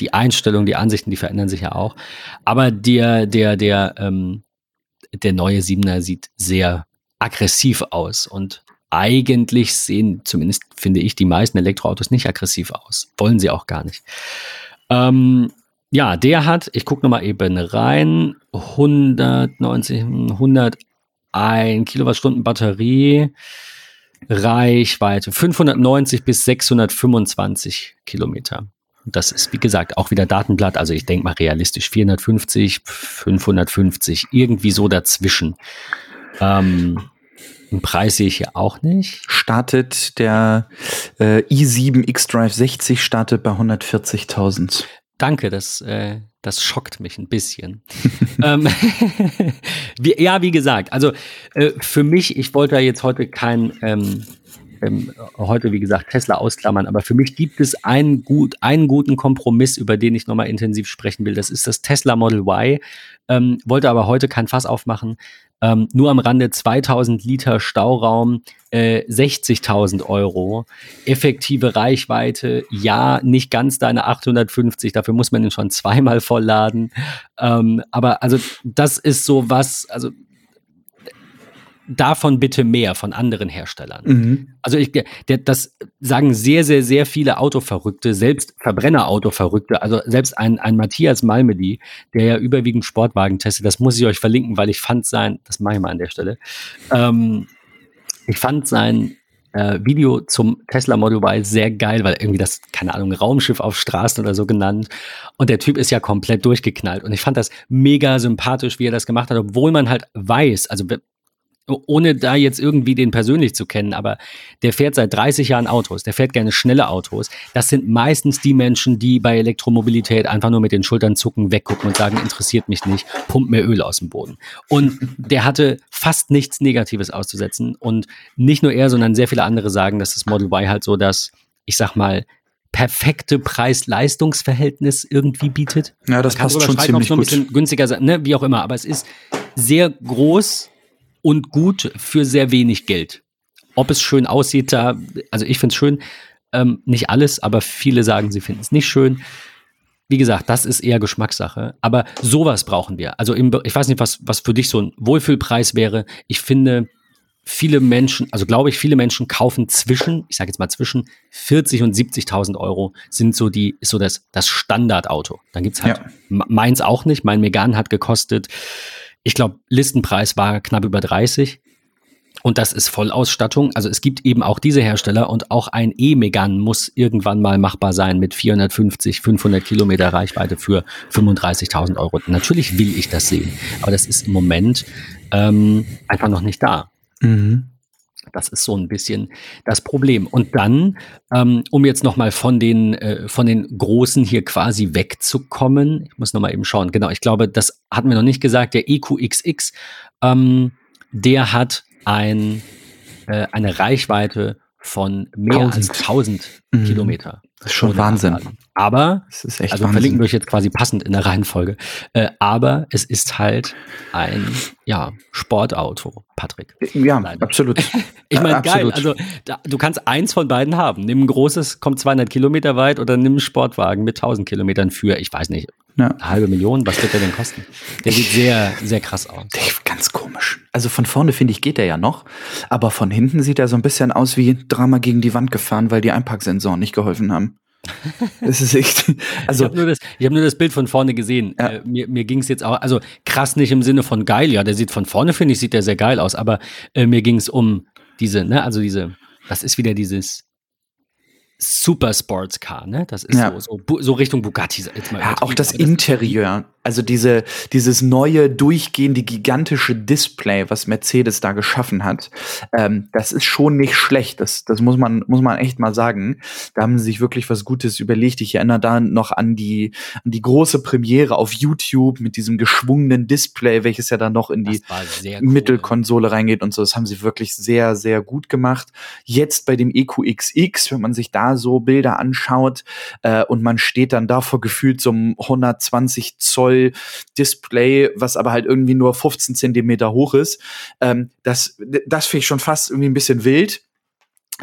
die Einstellung, die Ansichten, die verändern sich ja auch. Aber der, der, der, ähm, der neue 7er sieht sehr aggressiv aus und eigentlich sehen, zumindest finde ich, die meisten Elektroautos nicht aggressiv aus. Wollen sie auch gar nicht. Ähm, ja, der hat, ich gucke nochmal eben rein, 190, 101 Kilowattstunden Batterie, Reichweite 590 bis 625 Kilometer. Das ist, wie gesagt, auch wieder Datenblatt. Also ich denke mal realistisch 450, 550, irgendwie so dazwischen. Ähm, einen Preis sehe ich hier auch nicht. Startet der äh, i7 X-Drive 60 startet bei 140.000. Danke, das, äh, das schockt mich ein bisschen. <laughs> ähm, <laughs> wie, ja, wie gesagt, also äh, für mich, ich wollte ja jetzt heute kein, ähm, ähm, heute wie gesagt Tesla ausklammern, aber für mich gibt es einen, gut, einen guten Kompromiss, über den ich nochmal intensiv sprechen will. Das ist das Tesla Model Y. Ähm, wollte aber heute kein Fass aufmachen. Ähm, nur am Rande 2000 Liter Stauraum, äh, 60.000 Euro. Effektive Reichweite, ja, nicht ganz deine 850, dafür muss man ihn schon zweimal vollladen. Ähm, aber also das ist so was, also davon bitte mehr von anderen Herstellern. Mhm. Also ich, der, das sagen sehr, sehr, sehr viele Autoverrückte, selbst Verbrenner-Autoverrückte, also selbst ein, ein Matthias Malmedy, der ja überwiegend Sportwagen testet, das muss ich euch verlinken, weil ich fand sein, das mache ich mal an der Stelle, ähm, ich fand sein äh, Video zum Tesla Model Y sehr geil, weil irgendwie das, keine Ahnung, Raumschiff auf Straßen oder so genannt. Und der Typ ist ja komplett durchgeknallt. Und ich fand das mega sympathisch, wie er das gemacht hat, obwohl man halt weiß, also ohne da jetzt irgendwie den persönlich zu kennen, aber der fährt seit 30 Jahren Autos, der fährt gerne schnelle Autos. Das sind meistens die Menschen, die bei Elektromobilität einfach nur mit den Schultern zucken, weggucken und sagen, interessiert mich nicht, pumpt mir Öl aus dem Boden. Und der hatte fast nichts Negatives auszusetzen. Und nicht nur er, sondern sehr viele andere sagen, dass das Model Y halt so das, ich sag mal, perfekte Preis-Leistungs-Verhältnis irgendwie bietet. Ja, das passt schon ziemlich gut. Ein bisschen günstiger sein, ne? wie auch immer. Aber es ist sehr groß, und gut für sehr wenig Geld. Ob es schön aussieht, da, also ich finde es schön, ähm, nicht alles, aber viele sagen, sie finden es nicht schön. Wie gesagt, das ist eher Geschmackssache. Aber sowas brauchen wir. Also im, ich weiß nicht, was, was für dich so ein Wohlfühlpreis wäre. Ich finde viele Menschen, also glaube ich, viele Menschen kaufen zwischen, ich sage jetzt mal zwischen 40 und 70.000 Euro sind so die, ist so das, das Standardauto. Dann gibt's halt ja. meins auch nicht. Mein Megan hat gekostet, ich glaube, Listenpreis war knapp über 30. Und das ist Vollausstattung. Also es gibt eben auch diese Hersteller und auch ein E-Megan muss irgendwann mal machbar sein mit 450, 500 Kilometer Reichweite für 35.000 Euro. Natürlich will ich das sehen, aber das ist im Moment ähm, einfach noch nicht da. Mhm. Das ist so ein bisschen das Problem. Und dann, ähm, um jetzt nochmal von den, äh, von den Großen hier quasi wegzukommen, ich muss nochmal eben schauen, genau, ich glaube, das hatten wir noch nicht gesagt, der EQXX, ähm, der hat ein, äh, eine Reichweite von mehr 1000. als 1000 mhm. Kilometer. Das ist schon Wahnsinn. Nachladen. Aber, das ist echt also Wahnsinn. verlinken wir euch jetzt quasi passend in der Reihenfolge. Äh, aber es ist halt ein ja, Sportauto, Patrick. Ja, Leider. absolut. <laughs> ich meine, geil. Also da, du kannst eins von beiden haben. Nimm ein großes, kommt 200 Kilometer weit oder nimm einen Sportwagen mit 1000 Kilometern für, ich weiß nicht, ja. eine halbe Million. Was wird der denn kosten? Der sieht sehr, sehr krass aus. Der, ganz komisch. Also von vorne finde ich, geht er ja noch. Aber von hinten sieht er so ein bisschen aus wie Drama gegen die Wand gefahren, weil die Einparksensoren nicht geholfen haben. <laughs> Das ist echt. Also, ich habe nur, das, hab nur das Bild von vorne gesehen. Ja. Äh, mir mir ging es jetzt auch, also krass nicht im Sinne von geil, ja, der sieht von vorne, finde ich, sieht der sehr geil aus, aber äh, mir ging es um diese, ne, also diese, das ist wieder dieses Super Sports Car, ne? Das ist ja. so, so, so, Richtung Bugatti. Jetzt mal ja, auch das Interieur. Also diese, dieses neue, durchgehende, gigantische Display, was Mercedes da geschaffen hat, ähm, das ist schon nicht schlecht. Das, das muss man, muss man echt mal sagen. Da haben sie sich wirklich was Gutes überlegt. Ich erinnere da noch an die, an die große Premiere auf YouTube mit diesem geschwungenen Display, welches ja dann noch in die cool. Mittelkonsole reingeht und so. Das haben sie wirklich sehr, sehr gut gemacht. Jetzt bei dem EQXX, wenn man sich da so Bilder anschaut äh, und man steht dann da vor gefühlt so einem 120 Zoll Display, was aber halt irgendwie nur 15 Zentimeter hoch ist. Ähm, das das finde ich schon fast irgendwie ein bisschen wild.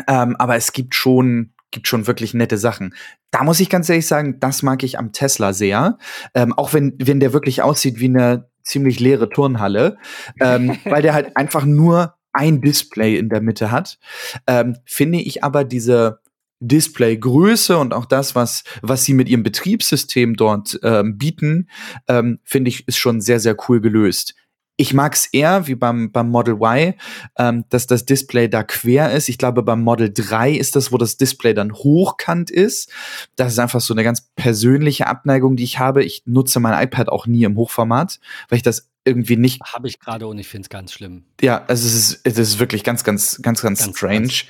Ähm, aber es gibt schon gibt schon wirklich nette Sachen. Da muss ich ganz ehrlich sagen, das mag ich am Tesla sehr. Ähm, auch wenn, wenn der wirklich aussieht wie eine ziemlich leere Turnhalle, ähm, <laughs> weil der halt einfach nur ein Display in der Mitte hat, ähm, finde ich aber diese Displaygröße und auch das, was, was sie mit ihrem Betriebssystem dort ähm, bieten, ähm, finde ich, ist schon sehr, sehr cool gelöst. Ich mag es eher wie beim, beim Model Y, ähm, dass das Display da quer ist. Ich glaube, beim Model 3 ist das, wo das Display dann hochkant ist. Das ist einfach so eine ganz persönliche Abneigung, die ich habe. Ich nutze mein iPad auch nie im Hochformat, weil ich das irgendwie nicht. Habe ich gerade und ich finde es ganz schlimm. Ja, also es ist, es ist wirklich ganz, ganz, ganz, ganz, ganz strange. Ganz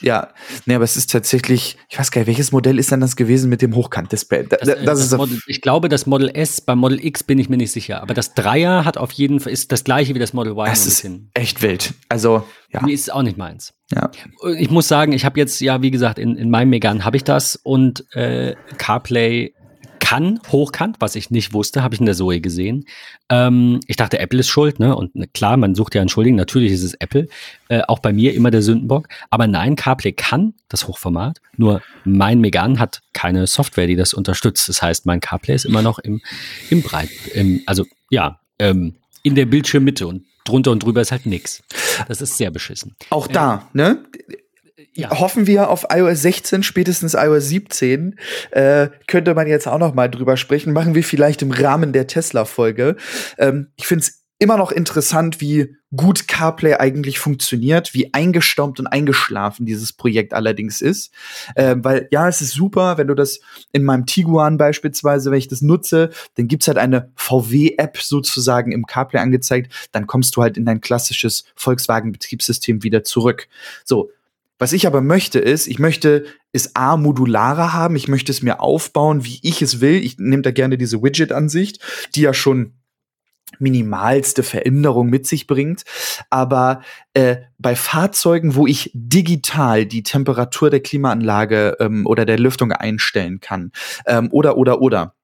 ja, nee, aber es ist tatsächlich, ich weiß gar nicht, welches Modell ist denn das gewesen mit dem Hochkant-Display? Da, das, das, das ist Model, ich glaube, das Model S, beim Model X bin ich mir nicht sicher, aber das Dreier hat auf jeden Fall, ist das gleiche wie das Model Y. Das ist echt wild. Also, ja. Nee, ist auch nicht meins. Ja. Ich muss sagen, ich habe jetzt, ja, wie gesagt, in, in meinem Megan habe ich das und äh, CarPlay kann hochkant, was ich nicht wusste, habe ich in der Zoe gesehen. Ähm, ich dachte, Apple ist schuld, ne? Und ne, klar, man sucht ja einen Schuldigen, natürlich ist es Apple. Äh, auch bei mir immer der Sündenbock. Aber nein, CarPlay kann das Hochformat, nur mein Megan hat keine Software, die das unterstützt. Das heißt, mein CarPlay ist immer noch im, im Breit, im, also ja, ähm, in der Bildschirmmitte und drunter und drüber ist halt nix. Das ist sehr beschissen. Auch da, äh, ne? Ja. hoffen wir auf iOS 16, spätestens iOS 17. Äh, könnte man jetzt auch noch mal drüber sprechen. Machen wir vielleicht im Rahmen der Tesla-Folge. Ähm, ich finde es immer noch interessant, wie gut CarPlay eigentlich funktioniert, wie eingestaubt und eingeschlafen dieses Projekt allerdings ist. Äh, weil ja, es ist super, wenn du das in meinem Tiguan beispielsweise, wenn ich das nutze, dann gibt's halt eine VW-App sozusagen im CarPlay angezeigt, dann kommst du halt in dein klassisches Volkswagen-Betriebssystem wieder zurück. So, was ich aber möchte ist, ich möchte es A modularer haben, ich möchte es mir aufbauen, wie ich es will. Ich nehme da gerne diese Widget-Ansicht, die ja schon minimalste Veränderung mit sich bringt. Aber äh, bei Fahrzeugen, wo ich digital die Temperatur der Klimaanlage ähm, oder der Lüftung einstellen kann, ähm, oder, oder, oder,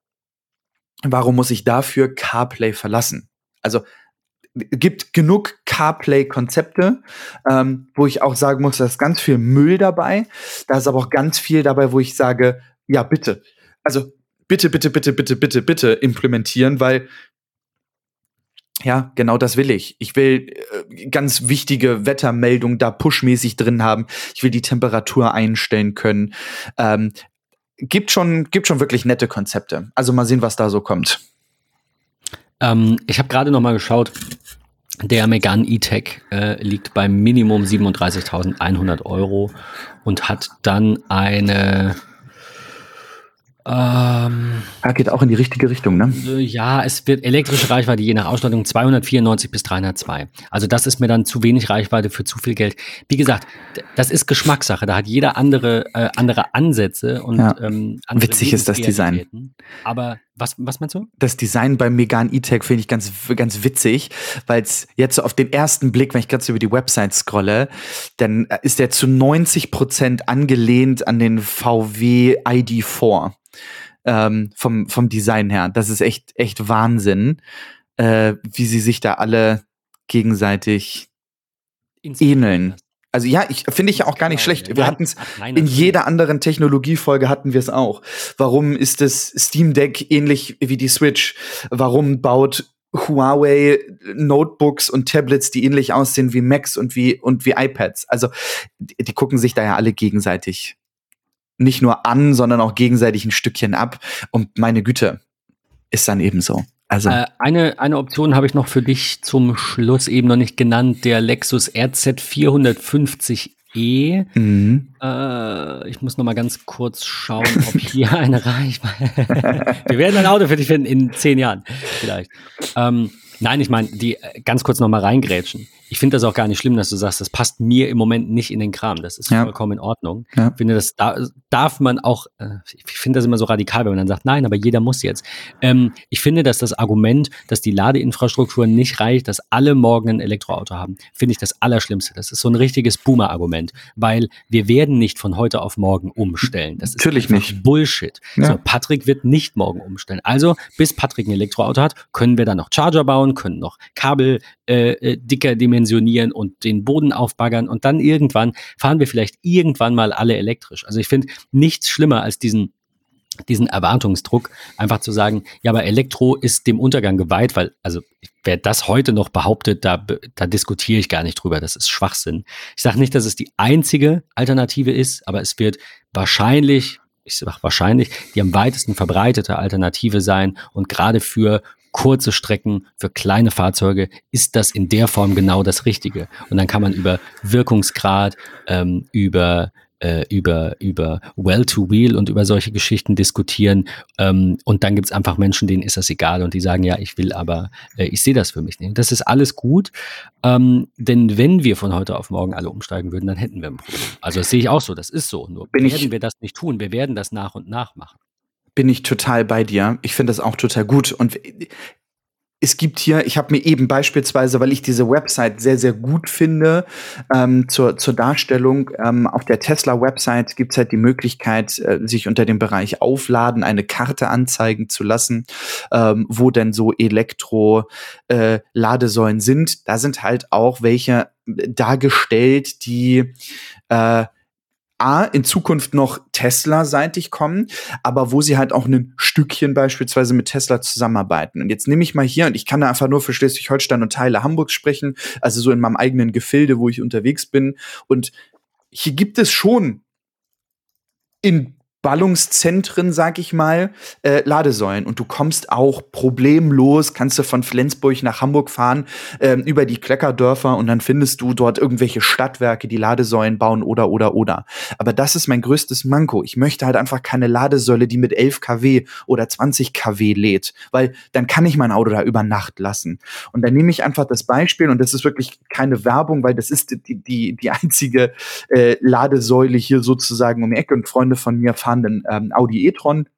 warum muss ich dafür CarPlay verlassen? Also gibt genug CarPlay-Konzepte, ähm, wo ich auch sagen muss, da ist ganz viel Müll dabei. Da ist aber auch ganz viel dabei, wo ich sage, ja, bitte. Also bitte, bitte, bitte, bitte, bitte, bitte implementieren, weil Ja, genau das will ich. Ich will äh, ganz wichtige Wettermeldungen da pushmäßig drin haben. Ich will die Temperatur einstellen können. Ähm, gibt schon, gibt schon wirklich nette Konzepte. Also mal sehen, was da so kommt. Ähm, ich habe gerade noch mal geschaut. Der Megane E-Tech äh, liegt beim Minimum 37.100 Euro und hat dann eine ähm, ah, geht auch in die richtige Richtung, ne? Äh, ja, es wird elektrische Reichweite je nach Ausstattung 294 bis 302. Also das ist mir dann zu wenig Reichweite für zu viel Geld. Wie gesagt, das ist Geschmackssache. Da hat jeder andere äh, andere Ansätze und ja. ähm, andere witzig ist das Design. Aber was, was meinst du? Das Design beim Megan E-Tech finde ich ganz, ganz witzig, weil es jetzt so auf den ersten Blick, wenn ich gerade so über die Website scrolle, dann ist der zu 90 Prozent angelehnt an den VW ID4 ähm, vom, vom Design her. Das ist echt, echt Wahnsinn, äh, wie sie sich da alle gegenseitig ähneln. Also ja, ich finde ich ja auch gar nicht genau, schlecht. Wir hatten es in jeder anderen Technologiefolge hatten wir es auch. Warum ist das Steam Deck ähnlich wie die Switch? Warum baut Huawei Notebooks und Tablets, die ähnlich aussehen wie Macs und wie und wie iPads? Also die, die gucken sich da ja alle gegenseitig nicht nur an, sondern auch gegenseitig ein Stückchen ab. Und meine Güte, ist dann eben so. Also äh, eine, eine Option habe ich noch für dich zum Schluss eben noch nicht genannt, der Lexus RZ 450e. Mhm. Äh, ich muss noch mal ganz kurz schauen, ob hier eine Reichweite. <laughs> Wir werden ein Auto für dich finden in zehn Jahren vielleicht. Ähm, nein, ich meine, die äh, ganz kurz noch mal reingrätschen ich finde das auch gar nicht schlimm, dass du sagst, das passt mir im Moment nicht in den Kram. Das ist ja. vollkommen in Ordnung. Ja. Ich finde, das da, darf man auch, äh, ich finde das immer so radikal, wenn man dann sagt, nein, aber jeder muss jetzt. Ähm, ich finde, dass das Argument, dass die Ladeinfrastruktur nicht reicht, dass alle morgen ein Elektroauto haben, finde ich das Allerschlimmste. Das ist so ein richtiges Boomer-Argument, weil wir werden nicht von heute auf morgen umstellen. Das ist Natürlich nicht. Bullshit. Ja. So, Patrick wird nicht morgen umstellen. Also, bis Patrick ein Elektroauto hat, können wir dann noch Charger bauen, können noch Kabel äh, äh dicker dimensionieren dimensionieren und den Boden aufbaggern und dann irgendwann fahren wir vielleicht irgendwann mal alle elektrisch. Also ich finde nichts schlimmer als diesen diesen Erwartungsdruck, einfach zu sagen, ja, aber Elektro ist dem Untergang geweiht, weil, also wer das heute noch behauptet, da, da diskutiere ich gar nicht drüber, das ist Schwachsinn. Ich sage nicht, dass es die einzige Alternative ist, aber es wird wahrscheinlich, ich sage wahrscheinlich, die am weitesten verbreitete Alternative sein und gerade für kurze Strecken, für kleine Fahrzeuge ist das in der Form genau das Richtige. Und dann kann man über Wirkungsgrad, ähm, über äh, über, über Well-to-Wheel und über solche Geschichten diskutieren. Ähm, und dann gibt es einfach Menschen, denen ist das egal und die sagen, ja, ich will aber, äh, ich sehe das für mich nicht. Das ist alles gut, ähm, denn wenn wir von heute auf morgen alle umsteigen würden, dann hätten wir ein Problem. Also das sehe ich auch so, das ist so. Nur Bin werden wir das nicht tun, wir werden das nach und nach machen bin ich total bei dir. Ich finde das auch total gut. Und es gibt hier, ich habe mir eben beispielsweise, weil ich diese Website sehr, sehr gut finde, ähm, zur, zur Darstellung, ähm, auf der Tesla-Website gibt es halt die Möglichkeit, äh, sich unter dem Bereich Aufladen eine Karte anzeigen zu lassen, ähm, wo denn so Elektro-Ladesäulen äh, sind. Da sind halt auch welche dargestellt, die äh, A, in Zukunft noch Tesla-seitig kommen, aber wo sie halt auch ein Stückchen beispielsweise mit Tesla zusammenarbeiten. Und jetzt nehme ich mal hier, und ich kann da einfach nur für Schleswig-Holstein und Teile Hamburgs sprechen, also so in meinem eigenen Gefilde, wo ich unterwegs bin. Und hier gibt es schon in Ballungszentren, sag ich mal, äh, Ladesäulen. Und du kommst auch problemlos, kannst du von Flensburg nach Hamburg fahren, äh, über die Kleckerdörfer und dann findest du dort irgendwelche Stadtwerke, die Ladesäulen bauen oder, oder, oder. Aber das ist mein größtes Manko. Ich möchte halt einfach keine Ladesäule, die mit 11 kW oder 20 kW lädt, weil dann kann ich mein Auto da über Nacht lassen. Und dann nehme ich einfach das Beispiel und das ist wirklich keine Werbung, weil das ist die, die, die einzige äh, Ladesäule hier sozusagen um die Ecke und Freunde von mir fahren fahrenden ähm, Audi e-tron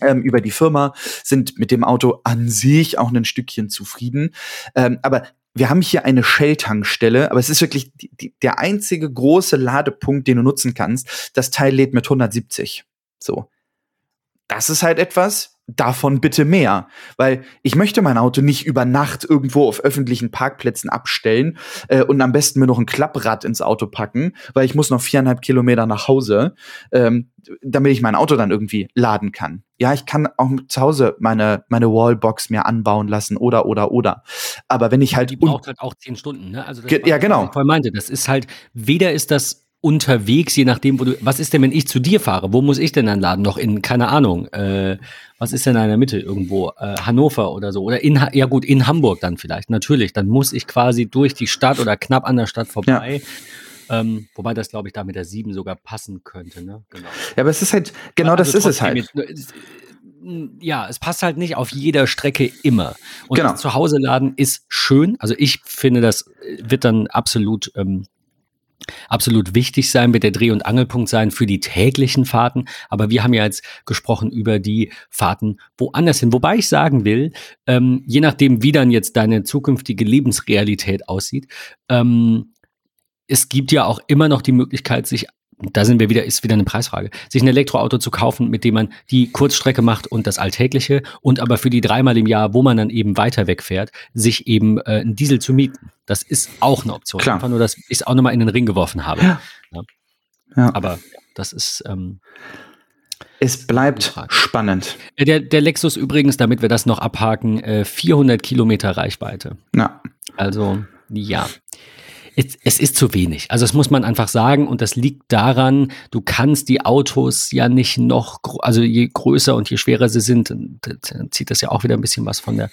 ähm, über die Firma, sind mit dem Auto an sich auch ein Stückchen zufrieden. Ähm, aber wir haben hier eine Shell-Tankstelle, aber es ist wirklich die, die, der einzige große Ladepunkt, den du nutzen kannst. Das Teil lädt mit 170. So. Das ist halt etwas, davon bitte mehr. Weil ich möchte mein Auto nicht über Nacht irgendwo auf öffentlichen Parkplätzen abstellen äh, und am besten mir noch ein Klapprad ins Auto packen, weil ich muss noch viereinhalb Kilometer nach Hause, ähm, damit ich mein Auto dann irgendwie laden kann. Ja, ich kann auch zu Hause meine, meine Wallbox mir anbauen lassen oder, oder, oder. Aber wenn ich halt. Die braucht halt auch zehn Stunden, ne? Also das ja, genau. Ich meinte, das ist halt, weder ist das unterwegs, je nachdem, wo du, was ist denn, wenn ich zu dir fahre? Wo muss ich denn dann laden? Noch in, keine Ahnung, äh, was ist denn in der Mitte irgendwo? Äh, Hannover oder so? Oder in, ja gut, in Hamburg dann vielleicht, natürlich. Dann muss ich quasi durch die Stadt oder knapp an der Stadt vorbei. Ja. Ähm, wobei das, glaube ich, da mit der 7 sogar passen könnte, ne? Genau. Ja, aber es ist halt, genau also das ist es halt. Mit, ja, es passt halt nicht auf jeder Strecke immer. Und genau. das Zuhause laden ist schön. Also ich finde, das wird dann absolut ähm, absolut wichtig sein, wird der Dreh- und Angelpunkt sein für die täglichen Fahrten. Aber wir haben ja jetzt gesprochen über die Fahrten woanders hin. Wobei ich sagen will, ähm, je nachdem, wie dann jetzt deine zukünftige Lebensrealität aussieht, ähm, es gibt ja auch immer noch die Möglichkeit, sich da sind wir wieder, ist wieder eine Preisfrage, sich ein Elektroauto zu kaufen, mit dem man die Kurzstrecke macht und das Alltägliche und aber für die dreimal im Jahr, wo man dann eben weiter wegfährt, sich eben äh, einen Diesel zu mieten. Das ist auch eine Option. Klar. Einfach nur, dass ich es auch nochmal in den Ring geworfen habe. Ja. ja. ja. Aber das ist. Ähm, es bleibt spannend. Äh, der, der Lexus übrigens, damit wir das noch abhaken, äh, 400 Kilometer Reichweite. Ja. Also, ja es, es ist zu wenig. Also das muss man einfach sagen und das liegt daran, du kannst die Autos ja nicht noch, also je größer und je schwerer sie sind, dann zieht das ja auch wieder ein bisschen was von der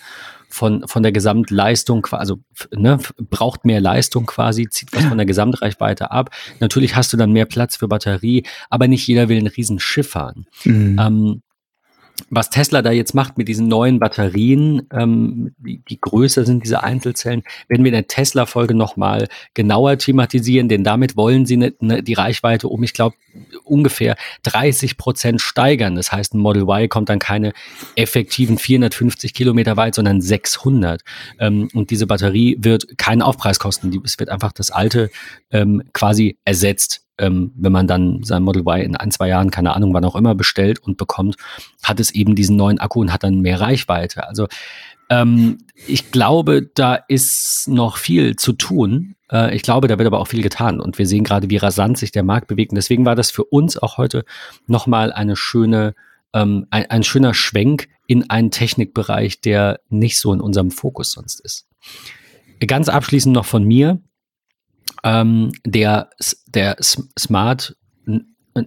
von, von der Gesamtleistung, also ne, braucht mehr Leistung quasi, zieht was von der Gesamtreichweite ab. Natürlich hast du dann mehr Platz für Batterie, aber nicht jeder will ein Riesenschiff fahren. Mhm. Ähm, was Tesla da jetzt macht mit diesen neuen Batterien, ähm, wie, wie größer sind diese Einzelzellen, werden wir in der Tesla-Folge nochmal genauer thematisieren, denn damit wollen sie ne, ne, die Reichweite um, ich glaube, ungefähr 30 Prozent steigern. Das heißt, ein Model Y kommt dann keine effektiven 450 Kilometer weit, sondern 600. Ähm, und diese Batterie wird keinen Aufpreis kosten. Es wird einfach das alte ähm, quasi ersetzt ähm, wenn man dann sein Model Y in ein, zwei Jahren, keine Ahnung, wann auch immer bestellt und bekommt, hat es eben diesen neuen Akku und hat dann mehr Reichweite. Also ähm, ich glaube, da ist noch viel zu tun. Äh, ich glaube, da wird aber auch viel getan und wir sehen gerade, wie rasant sich der Markt bewegt. Und deswegen war das für uns auch heute nochmal eine schöne, ähm, ein, ein schöner Schwenk in einen Technikbereich, der nicht so in unserem Fokus sonst ist. Ganz abschließend noch von mir ähm, der, der Smart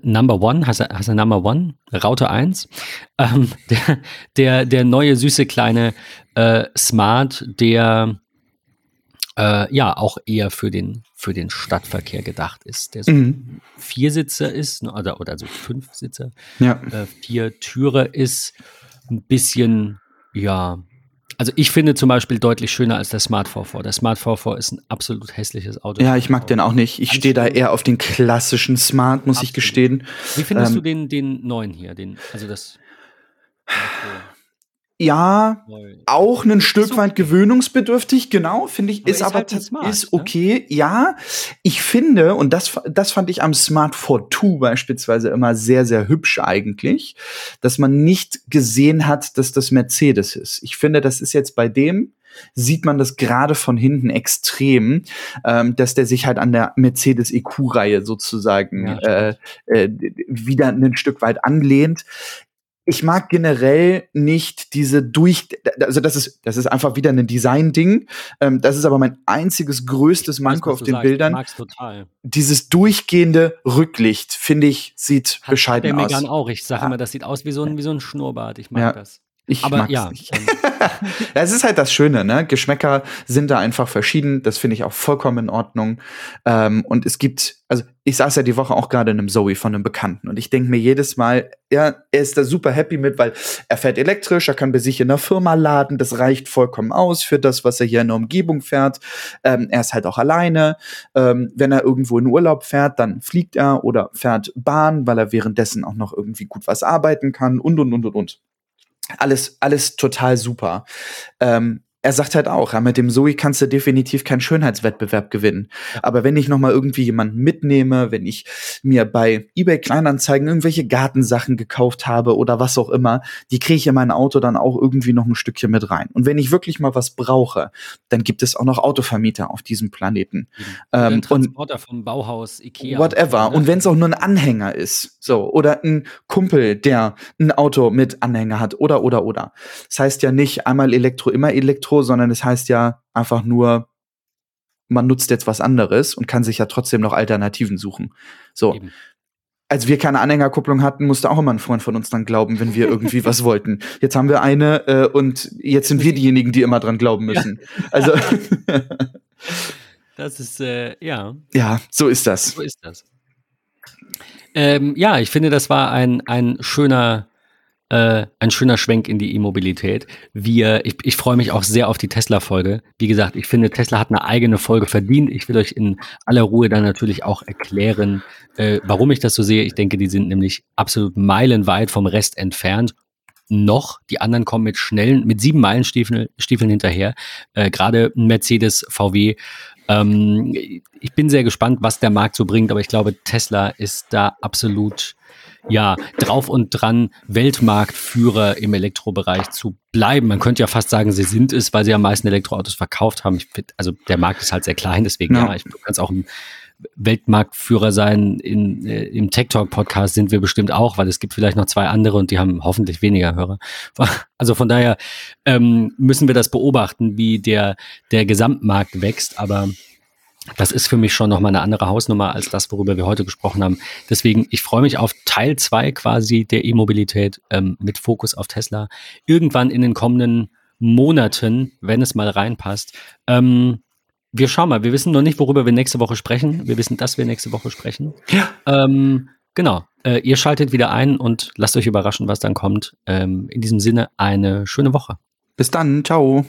Number One, heißt er, heißt er Number One, Router 1, <laughs> ähm, der, der, der neue süße kleine äh, Smart, der äh, ja auch eher für den, für den Stadtverkehr gedacht ist, der so mhm. Viersitzer ist, ne, oder, oder so Fünfsitzer, ja. äh, vier Türe ist, ein bisschen, ja, also ich finde zum Beispiel deutlich schöner als der Smart V4. Der Smart V4 ist ein absolut hässliches Auto. Ja, ich mag den auch nicht. Ich stehe da eher auf den klassischen Smart, muss absolut. ich gestehen. Wie findest ähm, du den, den neuen hier? Den, also das. <sighs> Ja, auch ein Stück weit gewöhnungsbedürftig, genau, finde ich, aber ist, ist, aber halt Smart, ist ne? okay. Ne? Ja, ich finde, und das, das fand ich am Smart 4 beispielsweise immer sehr, sehr hübsch eigentlich, dass man nicht gesehen hat, dass das Mercedes ist. Ich finde, das ist jetzt bei dem, sieht man das gerade von hinten extrem, ähm, dass der sich halt an der Mercedes EQ-Reihe sozusagen ja, äh, äh, wieder ein Stück weit anlehnt ich mag generell nicht diese durch, also das ist, das ist einfach wieder ein Design-Ding. Ähm, das ist aber mein einziges größtes Manko weiß, auf den sagst. Bildern. Ich mag's total. Dieses durchgehende Rücklicht, finde ich, sieht hat, bescheiden hat der Megan auch. Ich sage ja. immer, das sieht aus wie so ein, wie so ein Schnurrbart. Ich mag ja. das. Ich aber ja. Nicht. <laughs> es ist halt das Schöne, ne? Geschmäcker sind da einfach verschieden. Das finde ich auch vollkommen in Ordnung. Ähm, und es gibt, also ich saß ja die Woche auch gerade in einem Zoe von einem Bekannten und ich denke mir jedes Mal, ja, er ist da super happy mit, weil er fährt elektrisch, er kann bei sich in der Firma laden, das reicht vollkommen aus für das, was er hier in der Umgebung fährt. Ähm, er ist halt auch alleine. Ähm, wenn er irgendwo in Urlaub fährt, dann fliegt er oder fährt Bahn, weil er währenddessen auch noch irgendwie gut was arbeiten kann und und und und und alles, alles total super. Ähm, er sagt halt auch, ja, mit dem Zoe kannst du definitiv keinen Schönheitswettbewerb gewinnen. Aber wenn ich noch mal irgendwie jemanden mitnehme, wenn ich mir bei eBay Kleinanzeigen irgendwelche Gartensachen gekauft habe oder was auch immer, die kriege ich in mein Auto dann auch irgendwie noch ein Stückchen mit rein. Und wenn ich wirklich mal was brauche, dann gibt es auch noch Autovermieter auf diesem Planeten. Ähm, Transporter vom Bauhaus, Ikea. Whatever. Und wenn es auch nur ein Anhänger ist, so oder ein Kumpel, der ein Auto mit Anhänger hat oder oder oder. Das heißt ja nicht einmal Elektro, immer Elektro, sondern es heißt ja einfach nur, man nutzt jetzt was anderes und kann sich ja trotzdem noch Alternativen suchen. So. Eben. Als wir keine Anhängerkupplung hatten, musste auch immer ein Freund von uns dran glauben, wenn wir irgendwie <laughs> was wollten. Jetzt haben wir eine äh, und jetzt sind wir diejenigen, die immer dran glauben müssen. Ja. <laughs> Also. das ist, äh, ja. Ja, so ist das. So ist das. Ähm, ja, ich finde, das war ein, ein schöner äh, ein schöner Schwenk in die E-Mobilität. Wir, ich, ich freue mich auch sehr auf die Tesla-Folge. Wie gesagt, ich finde, Tesla hat eine eigene Folge verdient. Ich will euch in aller Ruhe dann natürlich auch erklären, äh, warum ich das so sehe. Ich denke, die sind nämlich absolut meilenweit vom Rest entfernt noch. Die anderen kommen mit schnellen, mit sieben Meilenstiefeln Stiefeln hinterher. Äh, Gerade Mercedes, VW. Ähm, ich bin sehr gespannt, was der Markt so bringt, aber ich glaube, Tesla ist da absolut ja, drauf und dran, Weltmarktführer im Elektrobereich zu bleiben. Man könnte ja fast sagen, sie sind es, weil sie am meisten Elektroautos verkauft haben. Find, also der Markt ist halt sehr klein, deswegen ja, ja ich, du kannst auch ein Weltmarktführer sein. In, äh, Im Tech Talk Podcast sind wir bestimmt auch, weil es gibt vielleicht noch zwei andere und die haben hoffentlich weniger Hörer. <laughs> Also von daher ähm, müssen wir das beobachten, wie der, der Gesamtmarkt wächst. Aber das ist für mich schon nochmal eine andere Hausnummer als das, worüber wir heute gesprochen haben. Deswegen, ich freue mich auf Teil zwei quasi der E-Mobilität ähm, mit Fokus auf Tesla. Irgendwann in den kommenden Monaten, wenn es mal reinpasst. Ähm, wir schauen mal, wir wissen noch nicht, worüber wir nächste Woche sprechen. Wir wissen, dass wir nächste Woche sprechen. Ja. Ähm, genau. Äh, ihr schaltet wieder ein und lasst euch überraschen, was dann kommt. Ähm, in diesem Sinne, eine schöne Woche. Bis dann. Ciao.